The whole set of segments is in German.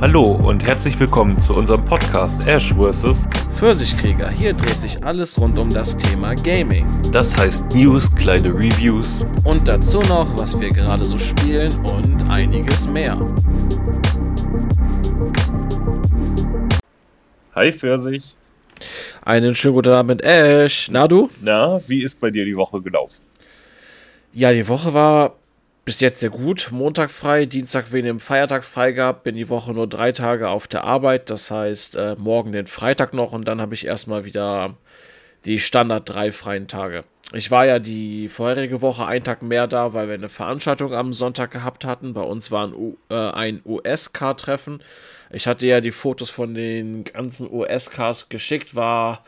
Hallo und herzlich willkommen zu unserem Podcast Ash vs. Pfirsichkrieger. Hier dreht sich alles rund um das Thema Gaming. Das heißt News, kleine Reviews Und dazu noch, was wir gerade so spielen und einiges mehr. Hi Pfirsich. Einen schönen guten Abend, Ash. Na du? Na, wie ist bei dir die Woche gelaufen? Ja, die Woche war bis jetzt sehr gut. Montag frei, Dienstag wegen dem Feiertag frei gehabt. Bin die Woche nur drei Tage auf der Arbeit. Das heißt, äh, morgen den Freitag noch und dann habe ich erstmal wieder die Standard drei freien Tage. Ich war ja die vorherige Woche einen Tag mehr da, weil wir eine Veranstaltung am Sonntag gehabt hatten. Bei uns war äh, ein US-Car-Treffen. Ich hatte ja die Fotos von den ganzen US-Cars geschickt, war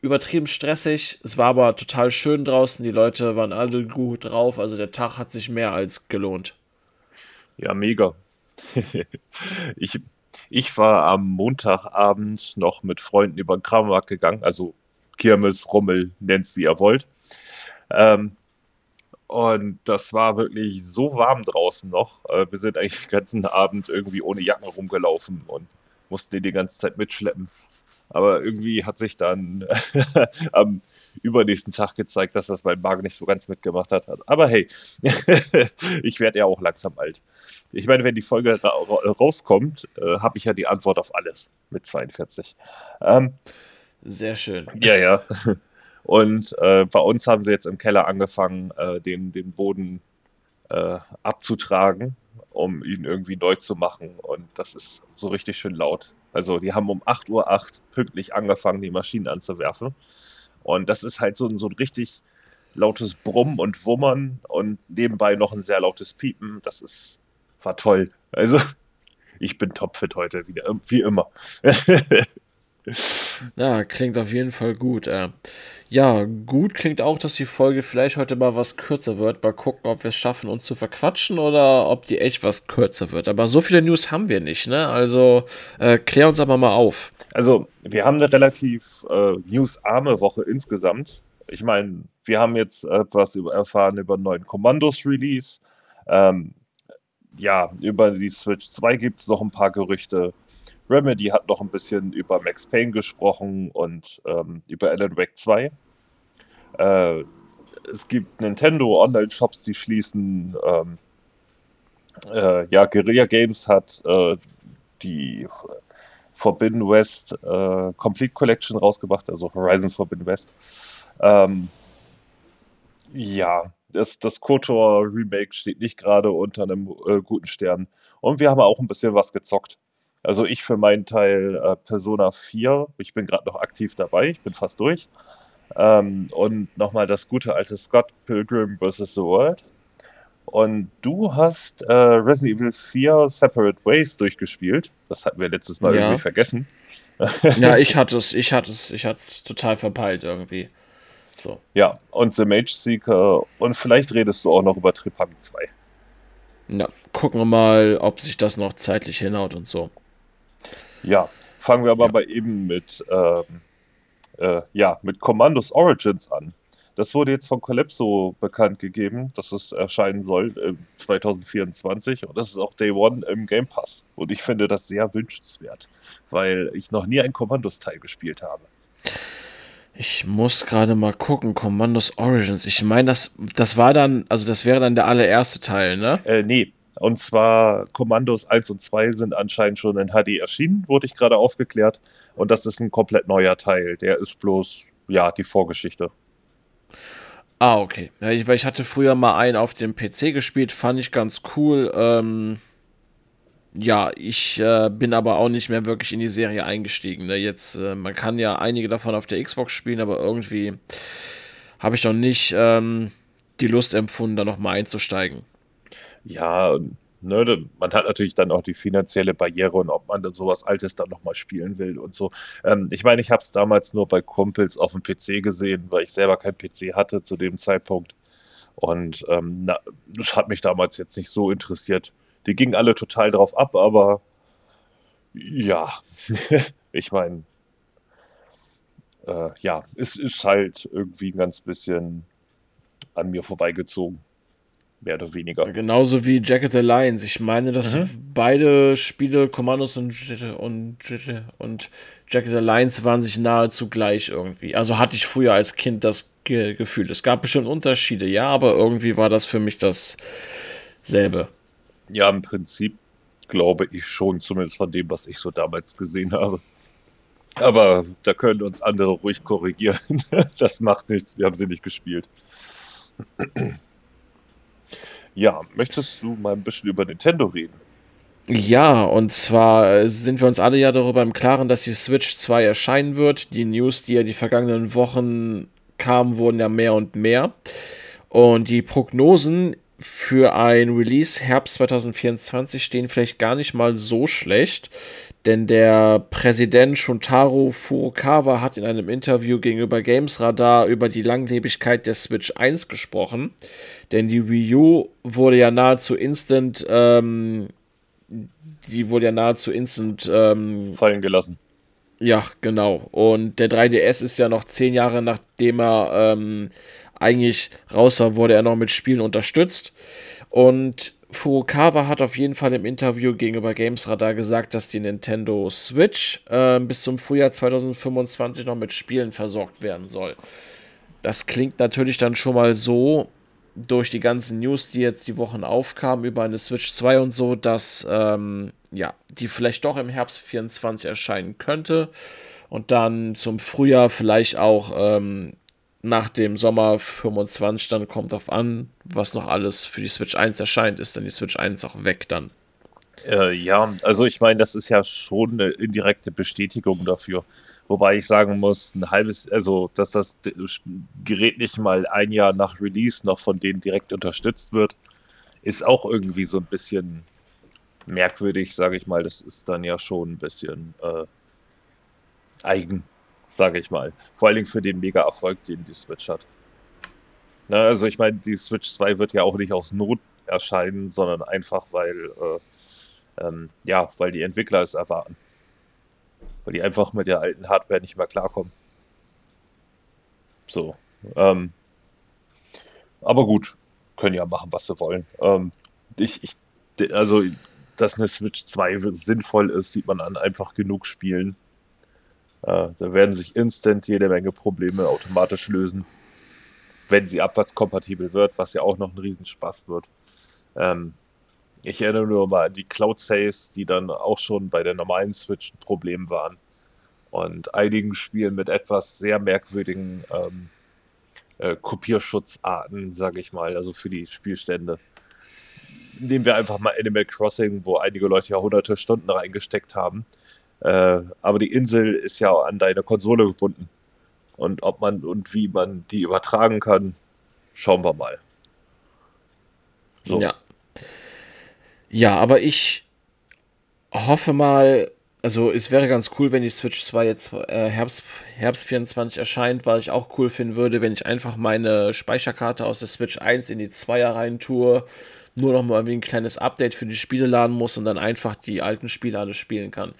übertrieben stressig. Es war aber total schön draußen. Die Leute waren alle gut drauf. Also der Tag hat sich mehr als gelohnt. Ja, mega. ich, ich war am Montagabend noch mit Freunden über den Krammarkt gegangen, also Kirmes, Rummel, nennt's wie ihr wollt. Ähm, und das war wirklich so warm draußen noch. Äh, wir sind eigentlich den ganzen Abend irgendwie ohne Jacken rumgelaufen und mussten die die ganze Zeit mitschleppen. Aber irgendwie hat sich dann am übernächsten Tag gezeigt, dass das mein Magen nicht so ganz mitgemacht hat. Aber hey, ich werde ja auch langsam alt. Ich meine, wenn die Folge ra rauskommt, äh, habe ich ja die Antwort auf alles mit 42. Ähm, Sehr schön. Ja, ja. Und äh, bei uns haben sie jetzt im Keller angefangen, äh, den, den Boden äh, abzutragen, um ihn irgendwie neu zu machen. Und das ist so richtig schön laut. Also die haben um 8.08 Uhr pünktlich angefangen, die Maschinen anzuwerfen. Und das ist halt so, so ein richtig lautes Brummen und Wummern und nebenbei noch ein sehr lautes Piepen. Das ist, war toll. Also ich bin topfit heute wieder, wie immer. Ja, klingt auf jeden Fall gut. Äh. Ja, gut klingt auch, dass die Folge vielleicht heute mal was kürzer wird. Mal gucken, ob wir es schaffen, uns zu verquatschen oder ob die echt was kürzer wird. Aber so viele News haben wir nicht, ne? Also äh, klär uns aber mal auf. Also, wir haben eine relativ äh, newsarme Woche insgesamt. Ich meine, wir haben jetzt etwas erfahren über einen neuen Kommandos-Release. Ähm, ja, über die Switch 2 gibt es noch ein paar Gerüchte. Remedy hat noch ein bisschen über Max Payne gesprochen und ähm, über Alan Wake 2. Äh, es gibt Nintendo Online-Shops, die schließen. Ähm, äh, ja, Guerilla Games hat äh, die Forbidden West äh, Complete Collection rausgebracht, also Horizon Forbidden West. Ähm, ja, das, das KOTOR Remake steht nicht gerade unter einem äh, guten Stern. Und wir haben auch ein bisschen was gezockt. Also ich für meinen Teil äh, Persona 4, ich bin gerade noch aktiv dabei, ich bin fast durch. Ähm, und nochmal das gute alte Scott Pilgrim vs. The World. Und du hast äh, Resident Evil 4 Separate Ways durchgespielt. Das hatten wir letztes Mal Ja. irgendwie vergessen. Ja, ich hatte es, ich hatte es, ich hatte es total verpeilt irgendwie. So. Ja, und The Mage Seeker. Und vielleicht redest du auch noch über Tripami 2. Ja, gucken wir mal, ob sich das noch zeitlich hinhaut und so. Ja, fangen wir aber Ja. mal eben mit, ähm, äh, ja, mit Commandos Origins an. Das wurde jetzt von Calypso bekannt gegeben, dass es erscheinen soll im 2024 und das ist auch Day One im Game Pass. Und ich finde das sehr wünschenswert, weil ich noch nie ein Commandos-Teil gespielt habe. Ich muss gerade mal gucken, Commandos Origins. Ich meine, das, das war dann, also das wäre dann der allererste Teil, ne? Äh, nee. Und zwar Commandos 1 und 2 sind anscheinend schon in HD erschienen, wurde ich gerade aufgeklärt. Und das ist ein komplett neuer Teil. Der ist bloß, ja, die Vorgeschichte. Ah, okay. Ja, ich, weil ich hatte früher mal einen auf dem PC gespielt, fand ich ganz cool. Ähm, ja, ich äh, bin aber auch nicht mehr wirklich in die Serie eingestiegen. Ne? Jetzt, äh, man kann ja einige davon auf der Xbox spielen, aber irgendwie habe ich noch nicht ähm, die Lust empfunden, da nochmal einzusteigen. Ja, ne, man hat natürlich dann auch die finanzielle Barriere und ob man dann sowas Altes dann nochmal spielen will und so. Ähm, ich meine, ich habe es damals nur bei Kumpels auf dem PC gesehen, weil ich selber keinen PC hatte zu dem Zeitpunkt. Und ähm, na, das hat mich damals jetzt nicht so interessiert. Die gingen alle total drauf ab, aber ja, ich meine, äh, ja, es ist halt irgendwie ein ganz bisschen an mir vorbeigezogen. Mehr oder weniger. Genauso wie Jacket Alliance. Ich meine, dass mhm. beide Spiele, Commandos und, und, und Jacket Alliance, waren sich nahezu gleich irgendwie. Also hatte ich früher als Kind das Ge Gefühl. Es gab bestimmt Unterschiede, ja, aber irgendwie war das für mich dasselbe. Ja, im Prinzip glaube ich schon, zumindest von dem, was ich so damals gesehen habe. Aber da können uns andere ruhig korrigieren. Das macht nichts, wir haben sie nicht gespielt. Ja, möchtest du mal ein bisschen über Nintendo reden? Ja, und zwar sind wir uns alle ja darüber im Klaren, dass die Switch 2 erscheinen wird. Die News, die ja die vergangenen Wochen kamen, wurden ja mehr und mehr. Und die Prognosen für ein Release Herbst 2024 stehen vielleicht gar nicht mal so schlecht, denn der Präsident Shuntaro Furukawa hat in einem Interview gegenüber Gamesradar über die Langlebigkeit der Switch 1 gesprochen, denn die Wii U wurde ja nahezu instant, ähm, die wurde ja nahezu instant ähm, fallen gelassen. Ja, genau. Und der 3DS ist ja noch zehn Jahre nachdem er ähm, eigentlich raus war, wurde er noch mit Spielen unterstützt. Und Furukawa hat auf jeden Fall im Interview gegenüber GamesRadar gesagt, dass die Nintendo Switch äh, bis zum Frühjahr 2025 noch mit Spielen versorgt werden soll. Das klingt natürlich dann schon mal so durch die ganzen News, die jetzt die Wochen aufkamen über eine Switch 2 und so, dass ähm, ja, die vielleicht doch im Herbst 24 erscheinen könnte und dann zum Frühjahr vielleicht auch ähm, nach dem Sommer 25 dann kommt auf an, was noch alles für die Switch 1 erscheint, ist dann die Switch 1 auch weg dann. Äh, ja, also ich meine, das ist ja schon eine indirekte Bestätigung dafür. Wobei ich sagen muss, ein halbes, also dass das Gerät nicht mal ein Jahr nach Release noch von denen direkt unterstützt wird, ist auch irgendwie so ein bisschen merkwürdig, sage ich mal. Das ist dann ja schon ein bisschen äh, eigen sage ich mal. Vor allen Dingen für den Mega-Erfolg, den die Switch hat. Na, also ich meine, die Switch 2 wird ja auch nicht aus Not erscheinen, sondern einfach, weil, äh, ähm, ja, weil die Entwickler es erwarten. Weil die einfach mit der alten Hardware nicht mehr klarkommen. So. Ähm, aber gut, können ja machen, was sie wollen. Ähm, ich, ich, also, dass eine Switch 2 sinnvoll ist, sieht man an einfach genug Spielen. Äh, da werden sich instant jede Menge Probleme automatisch lösen, wenn sie abwärtskompatibel wird, was ja auch noch ein Riesenspaß wird. Ähm, ich erinnere nur mal an die Cloud-Saves, die dann auch schon bei der normalen Switch ein Problem waren. Und einigen Spielen mit etwas sehr merkwürdigen ähm, äh, Kopierschutzarten, sage ich mal, also für die Spielstände. Nehmen wir einfach mal Animal Crossing, wo einige Leute ja hunderte Stunden reingesteckt haben äh, aber die Insel ist ja an deine Konsole gebunden. Und ob man und wie man die übertragen kann, schauen wir mal. So. Ja. Ja, aber ich hoffe mal, also es wäre ganz cool, wenn die Switch 2 jetzt äh, Herbst, Herbst 24 erscheint, weil ich auch cool finden würde, wenn ich einfach meine Speicherkarte aus der Switch 1 in die 2er rein tue, nur noch mal irgendwie ein kleines Update für die Spiele laden muss und dann einfach die alten Spiele alles spielen kann.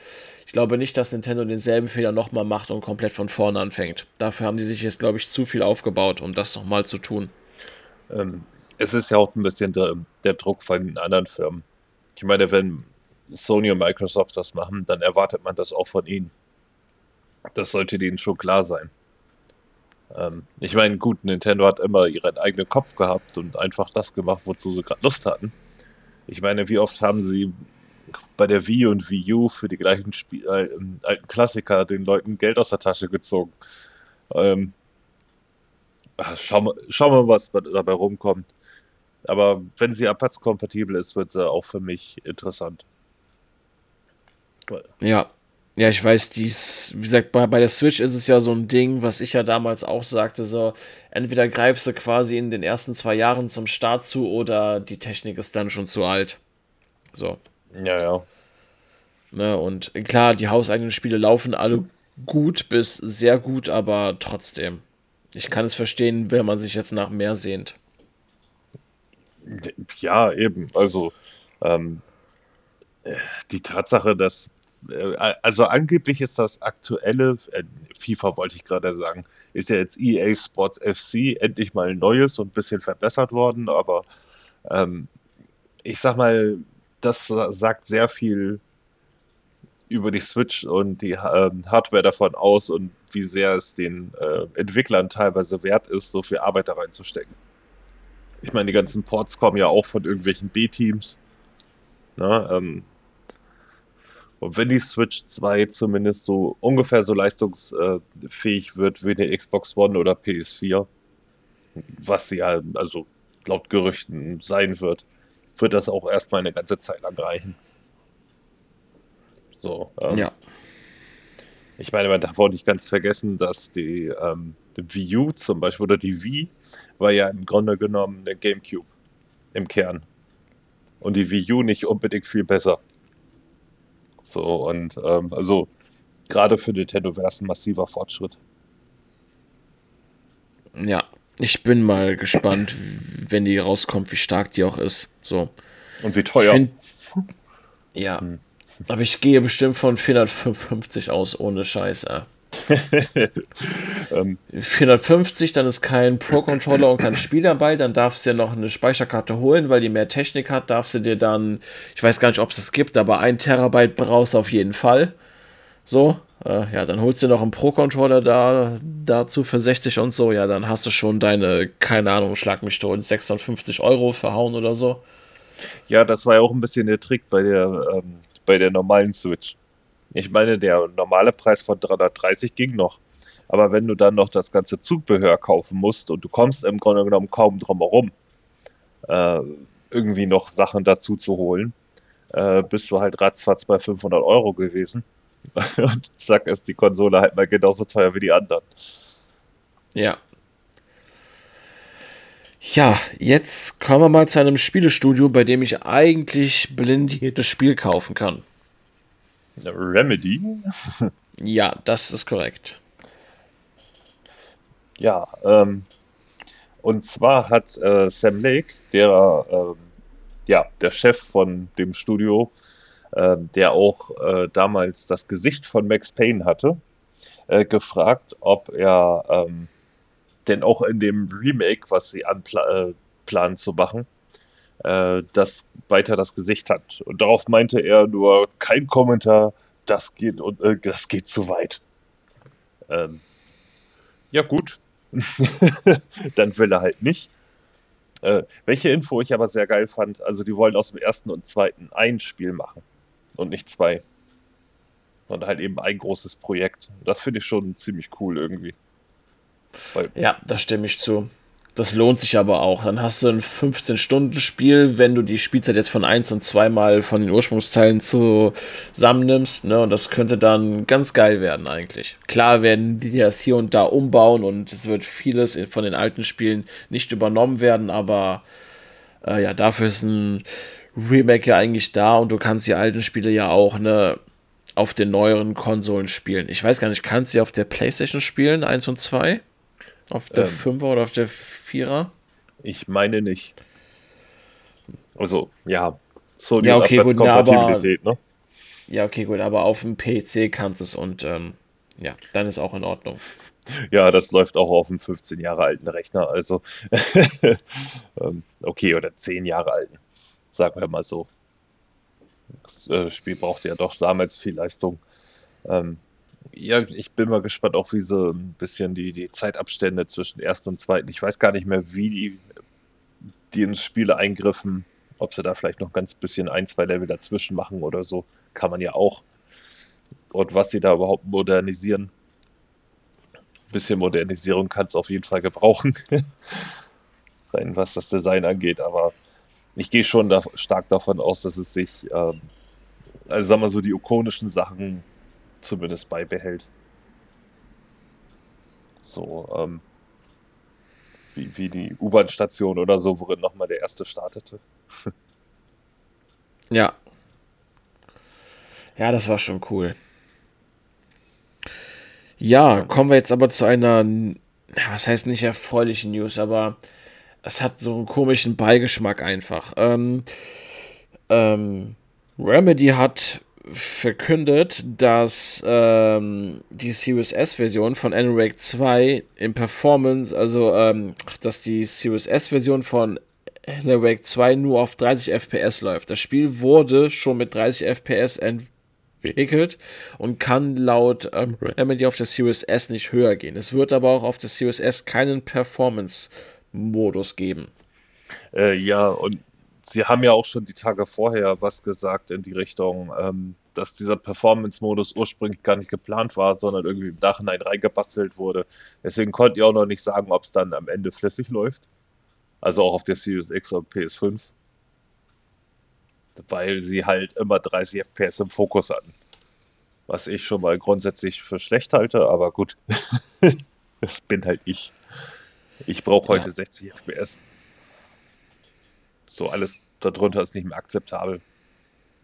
Ich glaube nicht, dass Nintendo denselben Fehler nochmal macht und komplett von vorne anfängt. Dafür haben die sich jetzt, glaube ich, zu viel aufgebaut, um das nochmal zu tun. Ähm, es ist ja auch ein bisschen der, der Druck von den anderen Firmen. Ich meine, wenn Sony und Microsoft das machen, dann erwartet man das auch von ihnen. Das sollte denen schon klar sein. Ähm, ich meine, gut, Nintendo hat immer ihren eigenen Kopf gehabt und einfach das gemacht, wozu sie gerade Lust hatten. Ich meine, wie oft haben sie bei der Wii und Wii U für die gleichen Spiel, äh, alten Klassiker den Leuten Geld aus der Tasche gezogen. Ähm, schauen, wir, schauen wir mal, was dabei rumkommt. Aber wenn sie abwärtskompatibel ist, wird sie auch für mich interessant. Ja. Ja, ich weiß, dies, wie gesagt, bei, bei der Switch ist es ja so ein Ding, was ich ja damals auch sagte, so, entweder greifst du quasi in den ersten zwei Jahren zum Start zu oder die Technik ist dann schon zu alt. So. Ja, ja. Ne, und klar, die hauseigenen Spiele laufen alle gut bis sehr gut, aber trotzdem. Ich kann es verstehen, wenn man sich jetzt nach mehr sehnt. Ja, eben. Also, ähm, die Tatsache, dass. Äh, also, angeblich ist das aktuelle, äh, FIFA wollte ich gerade sagen, ist ja jetzt EA Sports FC endlich mal ein neues und ein bisschen verbessert worden, aber Ähm, ich sag mal, das sagt sehr viel über die Switch und die ähm, Hardware davon aus und wie sehr es den äh, Entwicklern teilweise wert ist, so viel Arbeit da reinzustecken. Ich meine, die ganzen Ports kommen ja auch von irgendwelchen B-Teams. Ne, ähm, und wenn die Switch 2 zumindest so ungefähr so leistungsfähig wird wie eine Xbox One oder PS4, was sie ja also laut Gerüchten sein wird, wird das auch erstmal eine ganze Zeit lang reichen. So. Ähm, ja. Ich meine, man darf auch nicht ganz vergessen, dass die, ähm, die Wii U zum Beispiel oder die Wii war ja im Grunde genommen eine GameCube im Kern. Und die Wii U nicht unbedingt viel besser. So, und ähm, also gerade für Nintendo wäre es ein massiver Fortschritt. Ja, ich bin mal gespannt, wenn die rauskommt, wie stark die auch ist. So. Und wie teuer. Find, ja. Hm. Aber ich gehe bestimmt von 455 aus, ohne Scheiß. Äh. 450, dann ist kein Pro-Controller und kein Spiel dabei, dann darfst du dir noch eine Speicherkarte holen, weil die mehr Technik hat, darfst du dir dann, ich weiß gar nicht, ob es das gibt, aber ein Terabyte brauchst du auf jeden Fall. So, äh, ja, dann holst du noch einen Pro-Controller da, dazu für 60 und so, ja, dann hast du schon deine, keine Ahnung, schlag mich tot, 650 Euro verhauen oder so. Ja, das war ja auch ein bisschen der Trick bei der, ähm, bei der normalen Switch. Ich meine, der normale Preis von 330 ging noch. Aber wenn du dann noch das ganze Zubehör kaufen musst und du kommst im Grunde genommen kaum drum herum, äh, irgendwie noch Sachen dazu zu holen, äh, bist du halt ratzfatz bei 500 Euro gewesen. und zack, ist die Konsole halt mal genauso teuer wie die anderen. Ja. Ja, jetzt kommen wir mal zu einem Spielestudio, bei dem ich eigentlich blind das Spiel kaufen kann. Remedy? ja, das ist korrekt. Ja, ähm, und zwar hat äh, Sam Lake, der, äh, ja, der Chef von dem Studio, äh, der auch äh, damals das Gesicht von Max Payne hatte, äh, gefragt, ob er ähm, denn auch in dem Remake, was sie anplanen äh, zu machen, äh, das weiter das Gesicht hat. Und darauf meinte er nur kein Kommentar, das geht und äh, das geht zu weit. Ähm, ja gut, dann will er halt nicht. Äh, welche Info ich aber sehr geil fand, also die wollen aus dem ersten und zweiten ein Spiel machen und nicht zwei. Und halt eben ein großes Projekt. Das finde ich schon ziemlich cool irgendwie. Weil ja, da stimme ich zu. Das lohnt sich aber auch. Dann hast du ein 15-Stunden-Spiel, wenn du die Spielzeit jetzt von 1 und 2 mal von den Ursprungsteilen zusammennimmst. Ne? Und das könnte dann ganz geil werden eigentlich. Klar werden die das hier und da umbauen und es wird vieles von den alten Spielen nicht übernommen werden, aber äh, ja, dafür ist ein Remake ja eigentlich da und du kannst die alten Spiele ja auch ne, auf den neueren Konsolen spielen. Ich weiß gar nicht, kannst du sie auf der Playstation spielen, 1 und 2? Auf der ähm, 5er oder auf der 4er? Ich meine nicht. Also, ja. So ja, okay, gut, na, aber, ne? Ja, okay, gut, aber auf dem PC kannst du es und ähm, ja, dann ist auch in Ordnung. Ja, das läuft auch auf einem 15 Jahre alten Rechner, also ähm, okay, oder 10 Jahre alten, sagen wir mal so. Das äh, Spiel brauchte ja doch damals viel Leistung. Ähm, ja, ich bin mal gespannt, auch wie so ein bisschen die, die Zeitabstände zwischen ersten und zweiten. Ich weiß gar nicht mehr, wie die, die ins Spiel eingriffen, ob sie da vielleicht noch ganz bisschen ein, zwei Level dazwischen machen oder so. Kann man ja auch. Und was sie da überhaupt modernisieren. Ein bisschen Modernisierung kann es auf jeden Fall gebrauchen. Rein was das Design angeht, aber ich gehe schon da stark davon aus, dass es sich, ähm, also sagen wir so, die ikonischen Sachen zumindest beibehält. So, ähm, wie, wie die U-Bahn-Station oder so, worin nochmal der erste startete. ja. Ja, das war schon cool. Ja, kommen wir jetzt aber zu einer, was heißt nicht erfreulichen News, aber es hat so einen komischen Beigeschmack einfach. Ähm, ähm, Remedy hat verkündet, dass ähm, die Series S-Version von Anorak 2 in Performance, also ähm, dass die Series S-Version von Wake 2 nur auf 30 FPS läuft. Das Spiel wurde schon mit 30 FPS entwickelt und kann laut ähm, Remedy auf der Series S nicht höher gehen. Es wird aber auch auf der Series S keinen Performance-Modus geben. Äh, ja, und sie haben ja auch schon die Tage vorher was gesagt in die Richtung, ähm, dass dieser Performance-Modus ursprünglich gar nicht geplant war, sondern irgendwie im Nachhinein reingebastelt wurde. Deswegen konnten ihr auch noch nicht sagen, ob es dann am Ende flüssig läuft. Also auch auf der Series X und PS5. Weil sie halt immer 30 FPS im Fokus hatten. Was ich schon mal grundsätzlich für schlecht halte, aber gut. das bin halt ich. Ich brauche heute ja. 60 FPS. So alles darunter ist nicht mehr akzeptabel.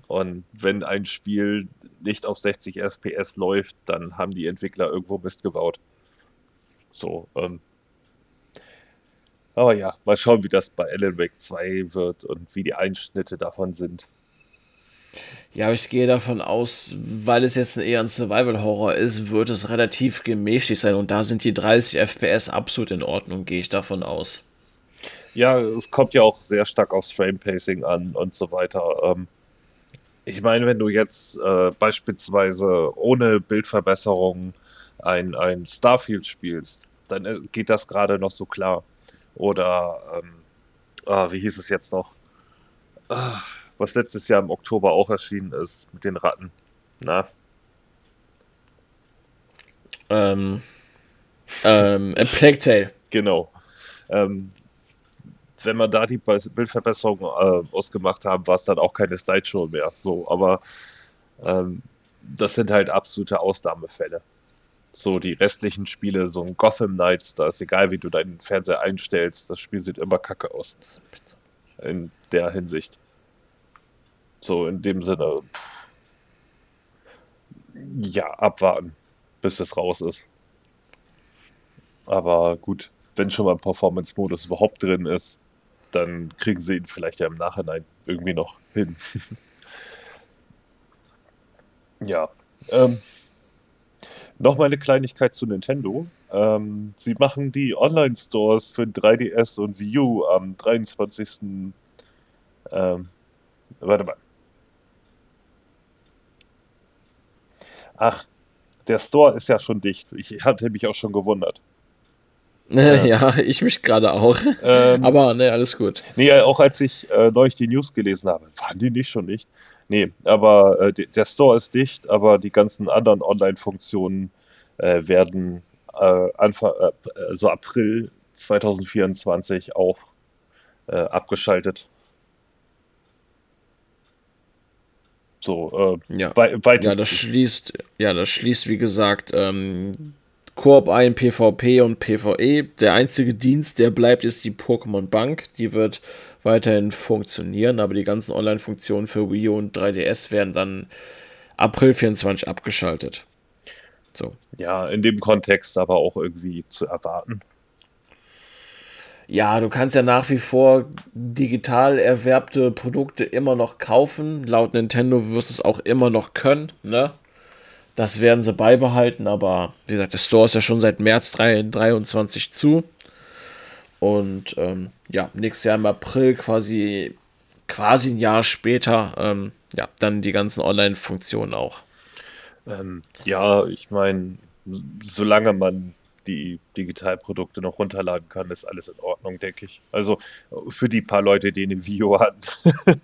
Und wenn ein Spiel nicht auf 60 FPS läuft, dann haben die Entwickler irgendwo Mist gebaut. So, ähm, aber ja, mal schauen, wie das bei Alan Wake 2 wird und wie die Einschnitte davon sind. Ja, ich gehe davon aus, weil es jetzt eher ein Survival-Horror ist, wird es relativ gemächlich sein und da sind die 30 FPS absolut in Ordnung, gehe ich davon aus. Ja, es kommt ja auch sehr stark aufs Frame-Pacing an und so weiter. Ähm, ich meine, wenn du jetzt äh, beispielsweise ohne Bildverbesserung ein, ein Starfield spielst, dann äh, geht das gerade noch so klar. Oder, ähm, ah, wie hieß es jetzt noch? Ah, was letztes Jahr im Oktober auch erschienen ist mit den Ratten. Na? Ähm, ähm, A Plague Tale. Genau. Ähm, wenn man da die Bildverbesserung äh, ausgemacht haben, war es dann auch keine Slideshow mehr. So, aber ähm, das sind halt absolute Ausnahmefälle. So die restlichen Spiele, so ein Gotham Knights, da ist egal, wie du deinen Fernseher einstellst, das Spiel sieht immer kacke aus. In der Hinsicht. So in dem Sinne, ja, abwarten, bis es raus ist. Aber gut, wenn schon mal Performance-Modus überhaupt drin ist, dann kriegen sie ihn vielleicht ja im Nachhinein irgendwie noch hin. ja. Ähm, Nochmal eine Kleinigkeit zu Nintendo. Ähm, sie machen die Online-Stores für 3DS und Wii U am 23. Ähm, warte mal. Ach, der Store ist ja schon dicht. Ich hatte mich auch schon gewundert. Äh, ja, ich mich gerade auch. Ähm, Aber ne, alles gut. Nee, auch als ich äh, neulich die News gelesen habe, waren die nicht schon nicht. Nee, aber äh, der Store ist dicht, aber die ganzen anderen Online-Funktionen äh, werden äh, Anfang, äh, so April 2024 auch äh, abgeschaltet. So, äh, ja. ja, das schließt, ja, das schließt, wie gesagt, ähm, Koop ein, PvP und PvE. Der einzige Dienst, der bleibt, ist die Pokémon Bank. Die wird weiterhin funktionieren, aber die ganzen Online-Funktionen für Wii U und 3DS werden dann April 24 abgeschaltet. So. Ja, in dem Kontext aber auch irgendwie zu erwarten. Ja, du kannst ja nach wie vor digital erwerbte Produkte immer noch kaufen. Laut Nintendo wirst du es auch immer noch können, ne? Das werden sie beibehalten, aber wie gesagt, der Store ist ja schon seit März 2023 zu. Und ähm, ja, nächstes Jahr im April, quasi, quasi ein Jahr später, ähm, ja, dann die ganzen Online-Funktionen auch. Ähm, ja, ich meine, solange man die Digitalprodukte noch runterladen kann, ist alles in Ordnung, denke ich. Also für die paar Leute, die eine Video hatten.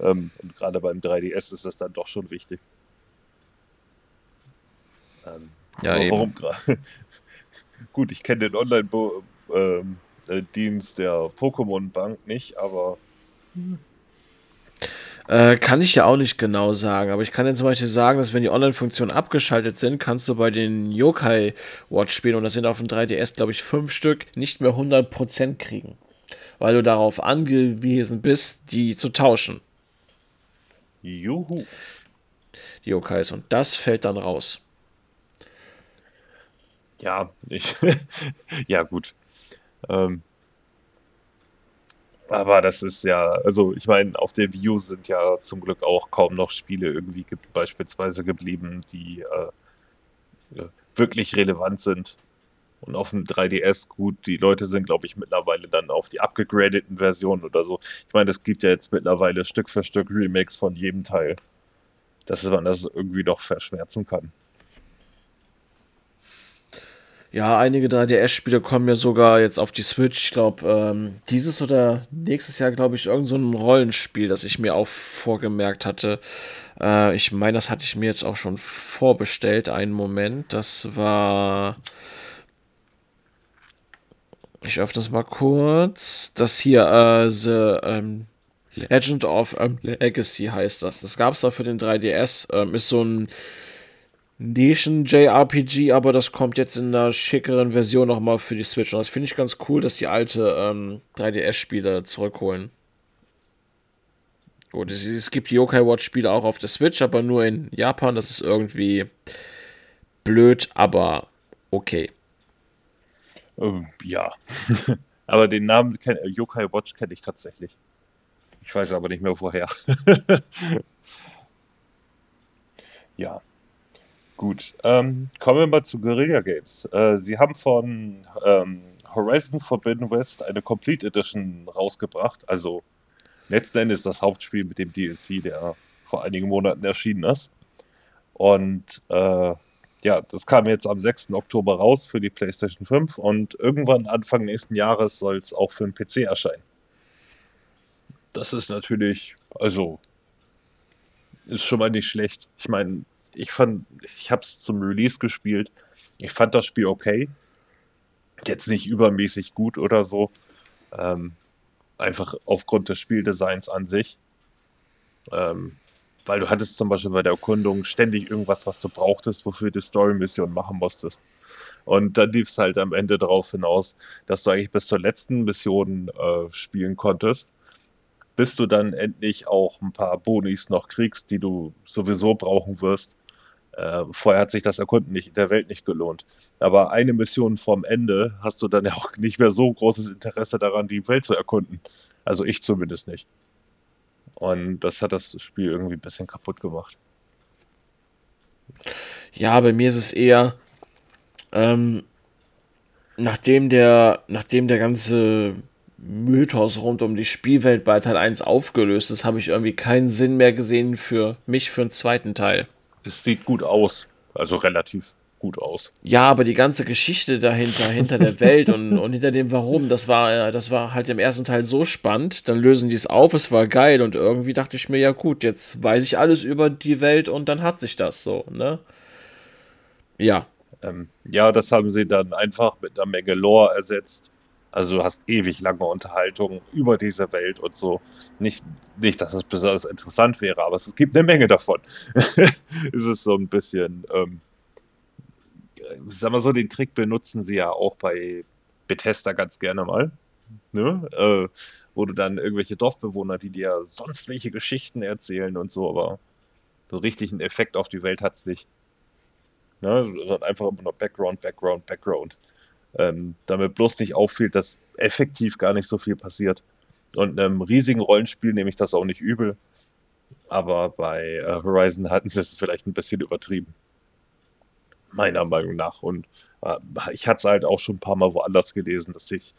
ähm, und gerade beim 3DS ist das dann doch schon wichtig. Ähm, ja, warum gerade? Gut, ich kenne den Online-Dienst ähm, der Pokémon Bank nicht, aber. Äh, kann ich ja auch nicht genau sagen, aber ich kann dir zum Beispiel sagen, dass wenn die Online-Funktionen abgeschaltet sind, kannst du bei den Yokai Watch spielen und das sind auf dem 3DS, glaube ich, fünf Stück, nicht mehr 100% kriegen. Weil du darauf angewiesen bist, die zu tauschen. Juhu. Die Yokais. Und das fällt dann raus. Ja, ich. ja, gut. Ähm, aber das ist ja, also ich meine, auf der View sind ja zum Glück auch kaum noch Spiele irgendwie ge beispielsweise geblieben, die äh, wirklich relevant sind. Und auf dem 3DS, gut, die Leute sind, glaube ich, mittlerweile dann auf die abgegradeten Versionen oder so. Ich meine, es gibt ja jetzt mittlerweile Stück für Stück Remakes von jedem Teil. Dass man das irgendwie doch verschmerzen kann. Ja, einige 3DS-Spiele kommen ja sogar jetzt auf die Switch. Ich glaube, ähm, dieses oder nächstes Jahr, glaube ich, irgend so ein Rollenspiel, das ich mir auch vorgemerkt hatte. Äh, ich meine, das hatte ich mir jetzt auch schon vorbestellt. Einen Moment. Das war. Ich öffne es mal kurz. Das hier, äh, The ähm, Legend of ähm, Legacy heißt das. Das gab es da für den 3DS. Ähm, ist so ein Nischen-JRPG, aber das kommt jetzt in einer schickeren Version nochmal für die Switch. Und das finde ich ganz cool, dass die alte ähm, 3DS-Spiele zurückholen. Gut, es, es gibt Yokai Watch-Spiele auch auf der Switch, aber nur in Japan. Das ist irgendwie blöd, aber okay. Ähm, ja. aber den Namen kenn, Yokai Watch kenne ich tatsächlich. Ich weiß aber nicht mehr woher. ja. Gut, ähm, kommen wir mal zu Guerilla Games. Äh, sie haben von ähm, Horizon Forbidden West eine Complete Edition rausgebracht. Also letzten Endes das Hauptspiel mit dem DLC, der vor einigen Monaten erschienen ist. Und äh, ja, das kam jetzt am 6. Oktober raus für die PlayStation 5 und irgendwann Anfang nächsten Jahres soll es auch für den PC erscheinen. Das ist natürlich, also, ist schon mal nicht schlecht. Ich meine, ich fand, ich habe es zum Release gespielt. Ich fand das Spiel okay. Jetzt nicht übermäßig gut oder so. Ähm, einfach aufgrund des Spieldesigns an sich. Ähm, weil du hattest zum Beispiel bei der Erkundung ständig irgendwas, was du brauchtest, wofür du Story-Mission machen musstest. Und dann lief es halt am Ende darauf hinaus, dass du eigentlich bis zur letzten Mission äh, spielen konntest bis du dann endlich auch ein paar Bonis noch kriegst, die du sowieso brauchen wirst. Äh, vorher hat sich das Erkunden nicht, der Welt nicht gelohnt. Aber eine Mission vorm Ende hast du dann ja auch nicht mehr so großes Interesse daran, die Welt zu erkunden. Also ich zumindest nicht. Und das hat das Spiel irgendwie ein bisschen kaputt gemacht. Ja, bei mir ist es eher, ähm, nachdem der, nachdem der ganze Mythos rund um die Spielwelt bei Teil 1 aufgelöst ist, habe ich irgendwie keinen Sinn mehr gesehen für mich für einen zweiten Teil es sieht gut aus. Also relativ gut aus. Ja, aber die ganze Geschichte dahinter, hinter der Welt und, und hinter dem Warum, das war, das war halt im ersten Teil so spannend. Dann lösen die es auf, es war geil und irgendwie dachte ich mir, ja gut, jetzt weiß ich alles über die Welt und dann hat sich das so, ne? Ja. Ähm, ja, das haben sie dann einfach mit einer Menge Lore ersetzt. Also du hast ewig lange Unterhaltungen über diese Welt und so. Nicht, nicht, dass es besonders interessant wäre, aber es gibt eine Menge davon. es ist so ein bisschen, ähm, sag mal so, den Trick benutzen sie ja auch bei Bethesda ganz gerne mal. Ne? Äh, wo du dann irgendwelche Dorfbewohner, die dir sonst welche Geschichten erzählen und so, aber so richtig einen Effekt auf die Welt hat es nicht. Ne? Sondern einfach immer nur Background, Background, Background ähm, damit bloß nicht auffällt, dass effektiv gar nicht so viel passiert. Und einem riesigen Rollenspiel nehme ich das auch nicht übel. Aber bei äh, Horizon hatten sie es vielleicht ein bisschen übertrieben. Meiner Meinung nach. Und äh, ich hatte es halt auch schon ein paar Mal woanders gelesen, dass sich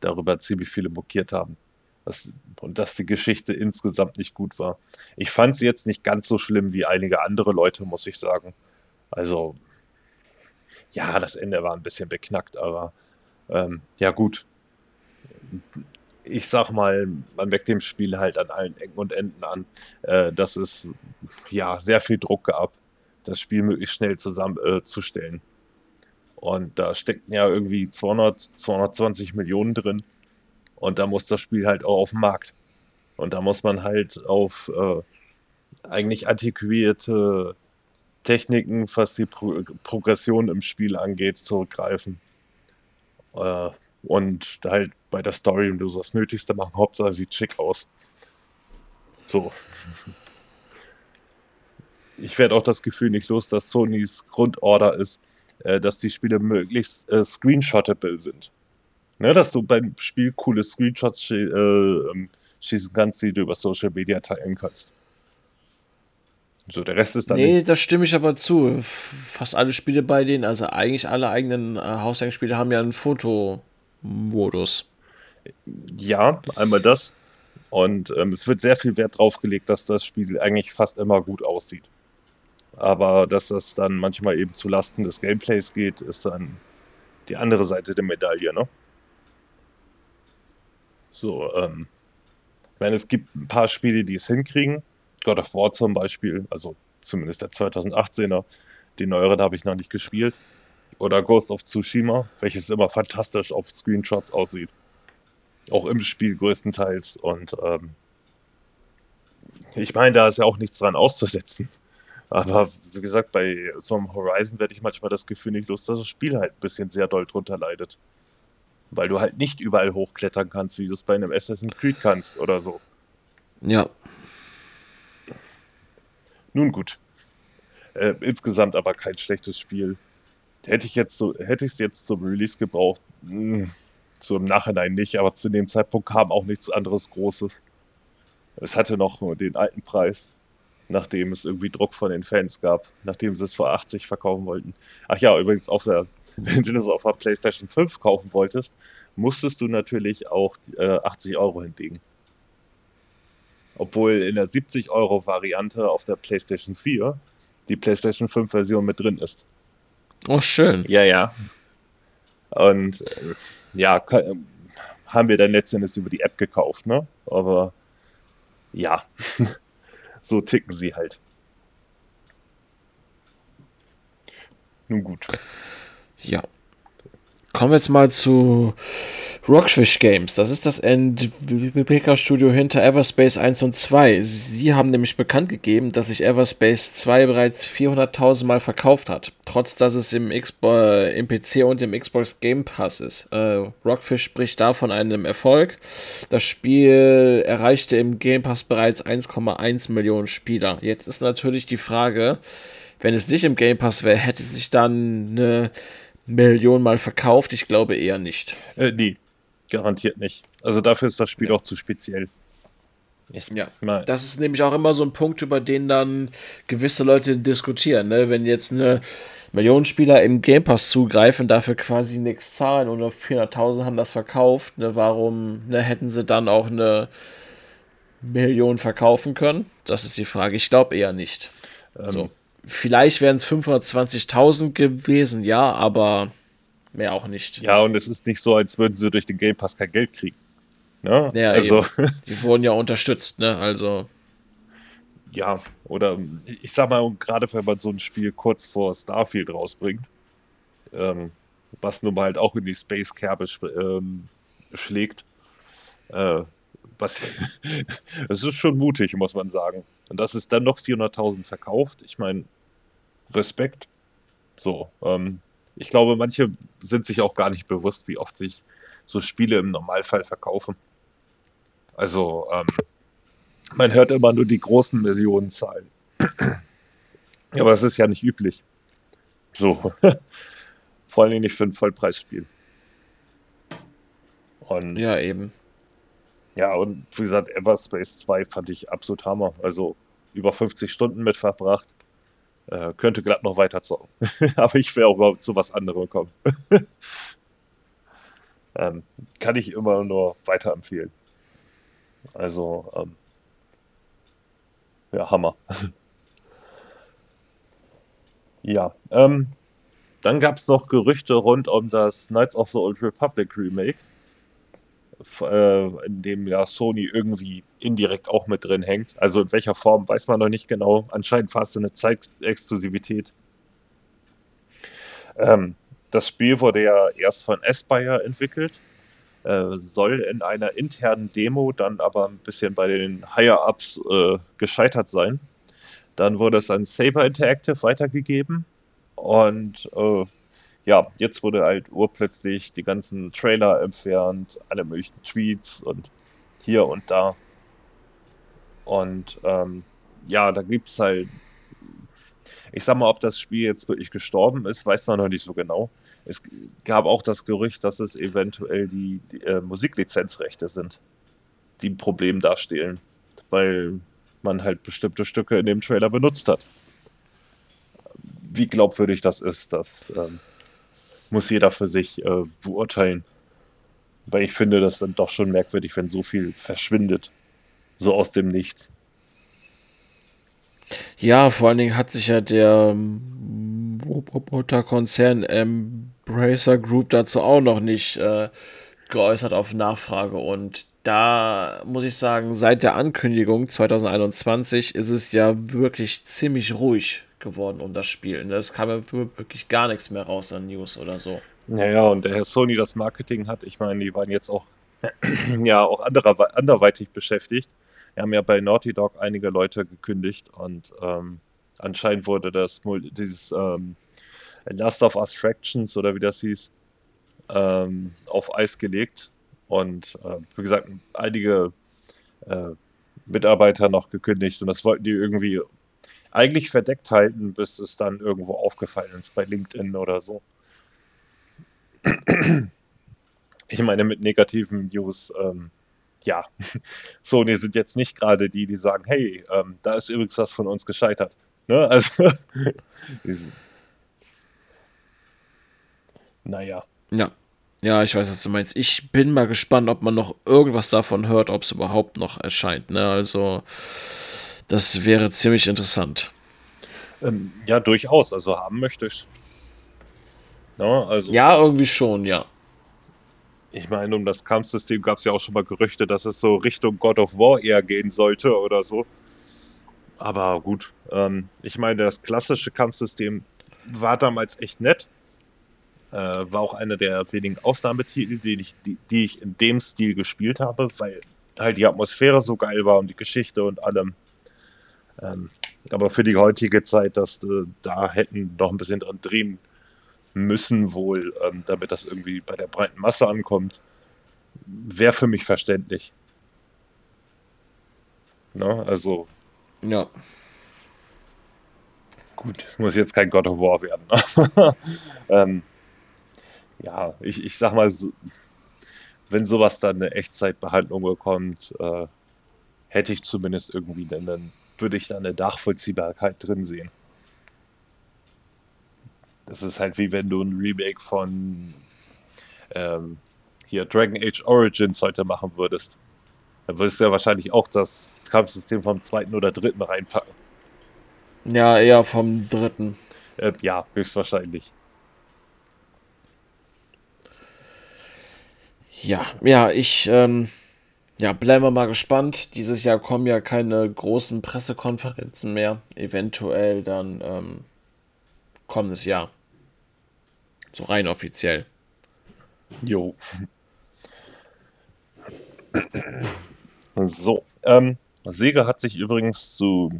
darüber ziemlich viele mokiert haben. Das, und dass die Geschichte insgesamt nicht gut war. Ich fand sie jetzt nicht ganz so schlimm wie einige andere Leute, muss ich sagen. Also ja, das Ende war ein bisschen beknackt, aber ähm, ja gut. Ich sag mal, man weckt dem Spiel halt an allen Ecken und Enden an, äh, dass es ja sehr viel Druck gab, das Spiel möglichst schnell zusammenzustellen. Äh, und da steckten ja irgendwie 200, 220 Millionen drin. Und da muss das Spiel halt auch auf den Markt. Und da muss man halt auf äh, eigentlich antiquierte Techniken, was die Pro Progression im Spiel angeht, zurückgreifen. Äh, und halt bei der Story und so das Nötigste machen. Hauptsache sieht schick aus. So. Ich werde auch das Gefühl nicht los, dass Sonys Grundorder ist, äh, dass die Spiele möglichst äh, screenshottable sind. Ne, dass du beim Spiel coole Screenshots äh, ähm, schießen kannst, die du über Social Media teilen kannst. So, der Rest ist dann. Nee, das stimme ich aber zu. Fast alle Spiele bei denen, also eigentlich alle eigenen äh, Haushaltsspiele haben ja einen Fotomodus. Ja, einmal das. Und ähm, es wird sehr viel Wert drauf gelegt, dass das Spiel eigentlich fast immer gut aussieht. Aber dass das dann manchmal eben zu Lasten des Gameplays geht, ist dann die andere Seite der Medaille, ne? So, ähm, ich meine, es gibt ein paar Spiele, die es hinkriegen. God of War zum Beispiel, also zumindest der 2018er. Die neuere habe ich noch nicht gespielt. Oder Ghost of Tsushima, welches immer fantastisch auf Screenshots aussieht. Auch im Spiel größtenteils. Und ähm, ich meine, da ist ja auch nichts dran auszusetzen. Aber wie gesagt, bei so einem Horizon werde ich manchmal das Gefühl nicht los, dass das Spiel halt ein bisschen sehr doll drunter leidet. Weil du halt nicht überall hochklettern kannst, wie du es bei einem Assassin's Creed kannst oder so. Ja. Nun gut. Äh, insgesamt aber kein schlechtes Spiel. Hätte ich jetzt so, hätte ich es jetzt zum Release gebraucht, mh, hm, so im Nachhinein nicht, aber zu dem Zeitpunkt kam auch nichts anderes Großes. Es hatte noch den alten Preis, nachdem es irgendwie Druck von den Fans gab, nachdem sie es vor 80 verkaufen wollten. Ach ja, übrigens, auf der, wenn du das auf der PlayStation 5 kaufen wolltest, musstest du natürlich auch äh, 80 Euro hinlegen. Obwohl in der 70 Euro Variante auf der PlayStation 4 die PlayStation 5 Version mit drin ist. Oh, schön. Ja, ja. Und äh, ja, haben wir dann letztendlich über die App gekauft, ne? Aber ja, so ticken sie halt. Nun gut. Ja. Kommen wir jetzt mal zu Rockfish Games. Das ist das Entwicklerstudio hinter Everspace 1 und 2. Sie haben nämlich bekannt gegeben, dass sich Everspace 2 bereits 400.000 Mal verkauft hat. Trotz dass es im, Xbox, im PC und im Xbox Game Pass ist. Äh, Rockfish spricht da von einem Erfolg. Das Spiel erreichte im Game Pass bereits 1,1 Millionen Spieler. Jetzt ist natürlich die Frage, wenn es nicht im Game Pass wäre, hätte sich dann eine Million Mal verkauft? Ich glaube eher nicht. Äh, nee, garantiert nicht. Also dafür ist das Spiel ja. auch zu speziell. Ich ja, mal. das ist nämlich auch immer so ein Punkt, über den dann gewisse Leute diskutieren. Ne? Wenn jetzt eine Million Spieler im Game Pass zugreifen, dafür quasi nichts zahlen und nur 400.000 haben das verkauft, ne? warum ne, hätten sie dann auch eine Million verkaufen können? Das ist die Frage. Ich glaube eher nicht. Ähm, so. Vielleicht wären es 520.000 gewesen, ja, aber mehr auch nicht. Ja, und es ist nicht so, als würden sie durch den Game Pass kein Geld kriegen. Ne? Ja, also. Eben. Die wurden ja unterstützt, ne? Also. Ja, oder ich sag mal, gerade wenn man so ein Spiel kurz vor Starfield rausbringt, ähm, was nun mal halt auch in die Space-Kerbe ähm, schlägt, äh, was, es ist schon mutig, muss man sagen. Und das ist dann noch 400.000 verkauft. Ich meine, Respekt. So, ähm, ich glaube, manche sind sich auch gar nicht bewusst, wie oft sich so Spiele im Normalfall verkaufen. Also, ähm, man hört immer nur die großen Millionenzahlen. Aber es ist ja nicht üblich. So. Vor allem nicht für ein Vollpreisspiel. Und ja, eben. Ja, und wie gesagt, Everspace 2 fand ich absolut Hammer. Also über 50 Stunden mit verbracht. Äh, könnte glatt noch weiter zocken. Aber ich wäre auch zu was anderem gekommen. ähm, kann ich immer nur weiterempfehlen. Also, ähm, ja, Hammer. ja, ähm, dann gab es noch Gerüchte rund um das Knights of the Old Republic Remake, in dem ja Sony irgendwie indirekt auch mit drin hängt. Also in welcher Form weiß man noch nicht genau. Anscheinend fast eine Zeitexklusivität. Ähm, das Spiel wurde ja erst von Aspire entwickelt, äh, soll in einer internen Demo dann aber ein bisschen bei den Higher-Ups äh, gescheitert sein. Dann wurde es an Saber Interactive weitergegeben und äh, ja, jetzt wurde halt urplötzlich die ganzen Trailer entfernt, alle möglichen Tweets und hier und da. Und ähm, ja, da gibt es halt, ich sag mal, ob das Spiel jetzt wirklich gestorben ist, weiß man noch nicht so genau. Es gab auch das Gerücht, dass es eventuell die, die äh, Musiklizenzrechte sind, die ein Problem darstellen. Weil man halt bestimmte Stücke in dem Trailer benutzt hat. Wie glaubwürdig das ist, das ähm, muss jeder für sich äh, beurteilen. Weil ich finde das dann doch schon merkwürdig, wenn so viel verschwindet. So aus dem Nichts. Ja, vor allen Dingen hat sich ja der Mutterkonzern Embracer Group dazu auch noch nicht äh, geäußert auf Nachfrage. Und da muss ich sagen, seit der Ankündigung 2021 ist es ja wirklich ziemlich ruhig geworden um das Spiel. Es kam wirklich gar nichts mehr raus an News oder so. Naja, und der Herr Sony das Marketing hat, ich meine, die waren jetzt auch, ja, auch anderer, anderweitig beschäftigt. Wir haben ja bei Naughty Dog einige Leute gekündigt und ähm, anscheinend wurde das dieses ähm, Last of Us Fractions oder wie das hieß, ähm, auf Eis gelegt. Und äh, wie gesagt, einige äh, Mitarbeiter noch gekündigt und das wollten die irgendwie eigentlich verdeckt halten, bis es dann irgendwo aufgefallen ist bei LinkedIn oder so. Ich meine, mit negativen News, ähm, ja, Sony sind jetzt nicht gerade die, die sagen, hey, ähm, da ist übrigens was von uns gescheitert. Ne? Also, naja. Ja. Ja, ich weiß, was du meinst. Ich bin mal gespannt, ob man noch irgendwas davon hört, ob es überhaupt noch erscheint. Ne? Also, das wäre ziemlich interessant. Ähm, ja, durchaus. Also haben möchte ich. Ja, also, ja, irgendwie schon, ja. Ich meine, um das Kampfsystem gab es ja auch schon mal Gerüchte, dass es so Richtung God of War eher gehen sollte oder so. Aber gut, ähm, ich meine, das klassische Kampfsystem war damals echt nett. Äh, war auch einer der wenigen Ausnahmetitel, die ich, die, die ich in dem Stil gespielt habe, weil halt die Atmosphäre so geil war und die Geschichte und allem. Ähm, aber für die heutige Zeit, dass äh, da hätten noch ein bisschen dran drehen müssen, wohl, ähm, damit das irgendwie bei der breiten Masse ankommt, wäre für mich verständlich. Ne? Also. Ja. Gut, muss jetzt kein God of War werden. ähm, ja, ich, ich sag mal, so, wenn sowas dann eine Echtzeitbehandlung bekommt, äh, hätte ich zumindest irgendwie, dann würde ich da eine Nachvollziehbarkeit drin sehen. Das ist halt wie wenn du ein Remake von ähm, hier Dragon Age Origins heute machen würdest. Dann würdest du ja wahrscheinlich auch das Kampfsystem vom zweiten oder dritten reinpacken. Ja, eher vom dritten. Äh, ja, höchstwahrscheinlich. Ja, ja, ich, ähm, ja, bleiben wir mal gespannt. Dieses Jahr kommen ja keine großen Pressekonferenzen mehr. Eventuell dann ähm, kommendes Jahr. So rein offiziell. Jo. So, ähm, Sega hat sich übrigens zu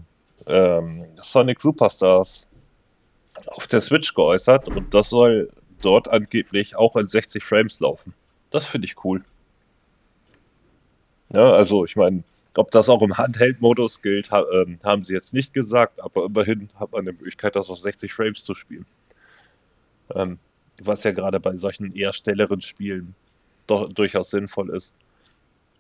ähm, Sonic Superstars auf der Switch geäußert und das soll dort angeblich auch in 60 Frames laufen. Das finde ich cool. Ja, also ich meine, ob das auch im Handheld-Modus gilt, ha ähm, haben sie jetzt nicht gesagt, aber immerhin hat man die Möglichkeit, das auf 60 Frames zu spielen. Ähm, was ja gerade bei solchen eher schnelleren Spielen doch durchaus sinnvoll ist.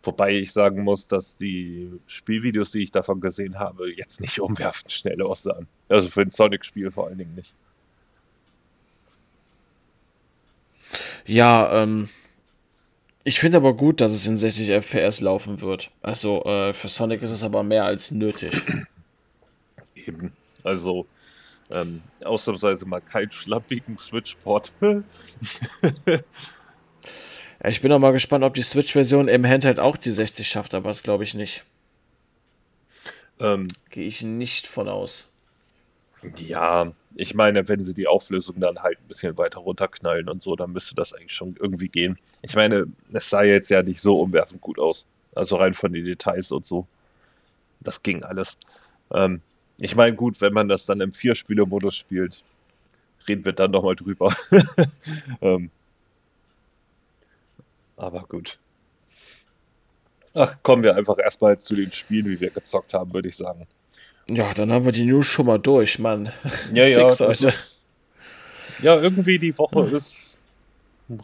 Wobei ich sagen muss, dass die Spielvideos, die ich davon gesehen habe, jetzt nicht umwerfend schnell aussahen. Also für ein Sonic-Spiel vor allen Dingen nicht. Ja, ähm, ich finde aber gut, dass es in 60 FPS laufen wird. Also äh, für Sonic ist es aber mehr als nötig. Eben. Also ähm, ausnahmsweise mal keinen schlappigen Switch-Port. ja, ich bin auch mal gespannt, ob die Switch-Version im Handheld auch die 60 schafft, aber das glaube ich nicht. Ähm, Gehe ich nicht von aus. Ja, ich meine, wenn sie die Auflösung dann halt ein bisschen weiter runterknallen und so, dann müsste das eigentlich schon irgendwie gehen. Ich meine, es sah jetzt ja nicht so umwerfend gut aus. Also rein von den Details und so. Das ging alles. Ähm, ich meine, gut, wenn man das dann im Vier-Spieler-Modus spielt, reden wir dann doch mal drüber. ähm, aber gut. Ach, kommen wir einfach erstmal zu den Spielen, wie wir gezockt haben, würde ich sagen. Ja, dann haben wir die News schon mal durch, Mann. Ja, ja. ja, irgendwie die Woche hm. ist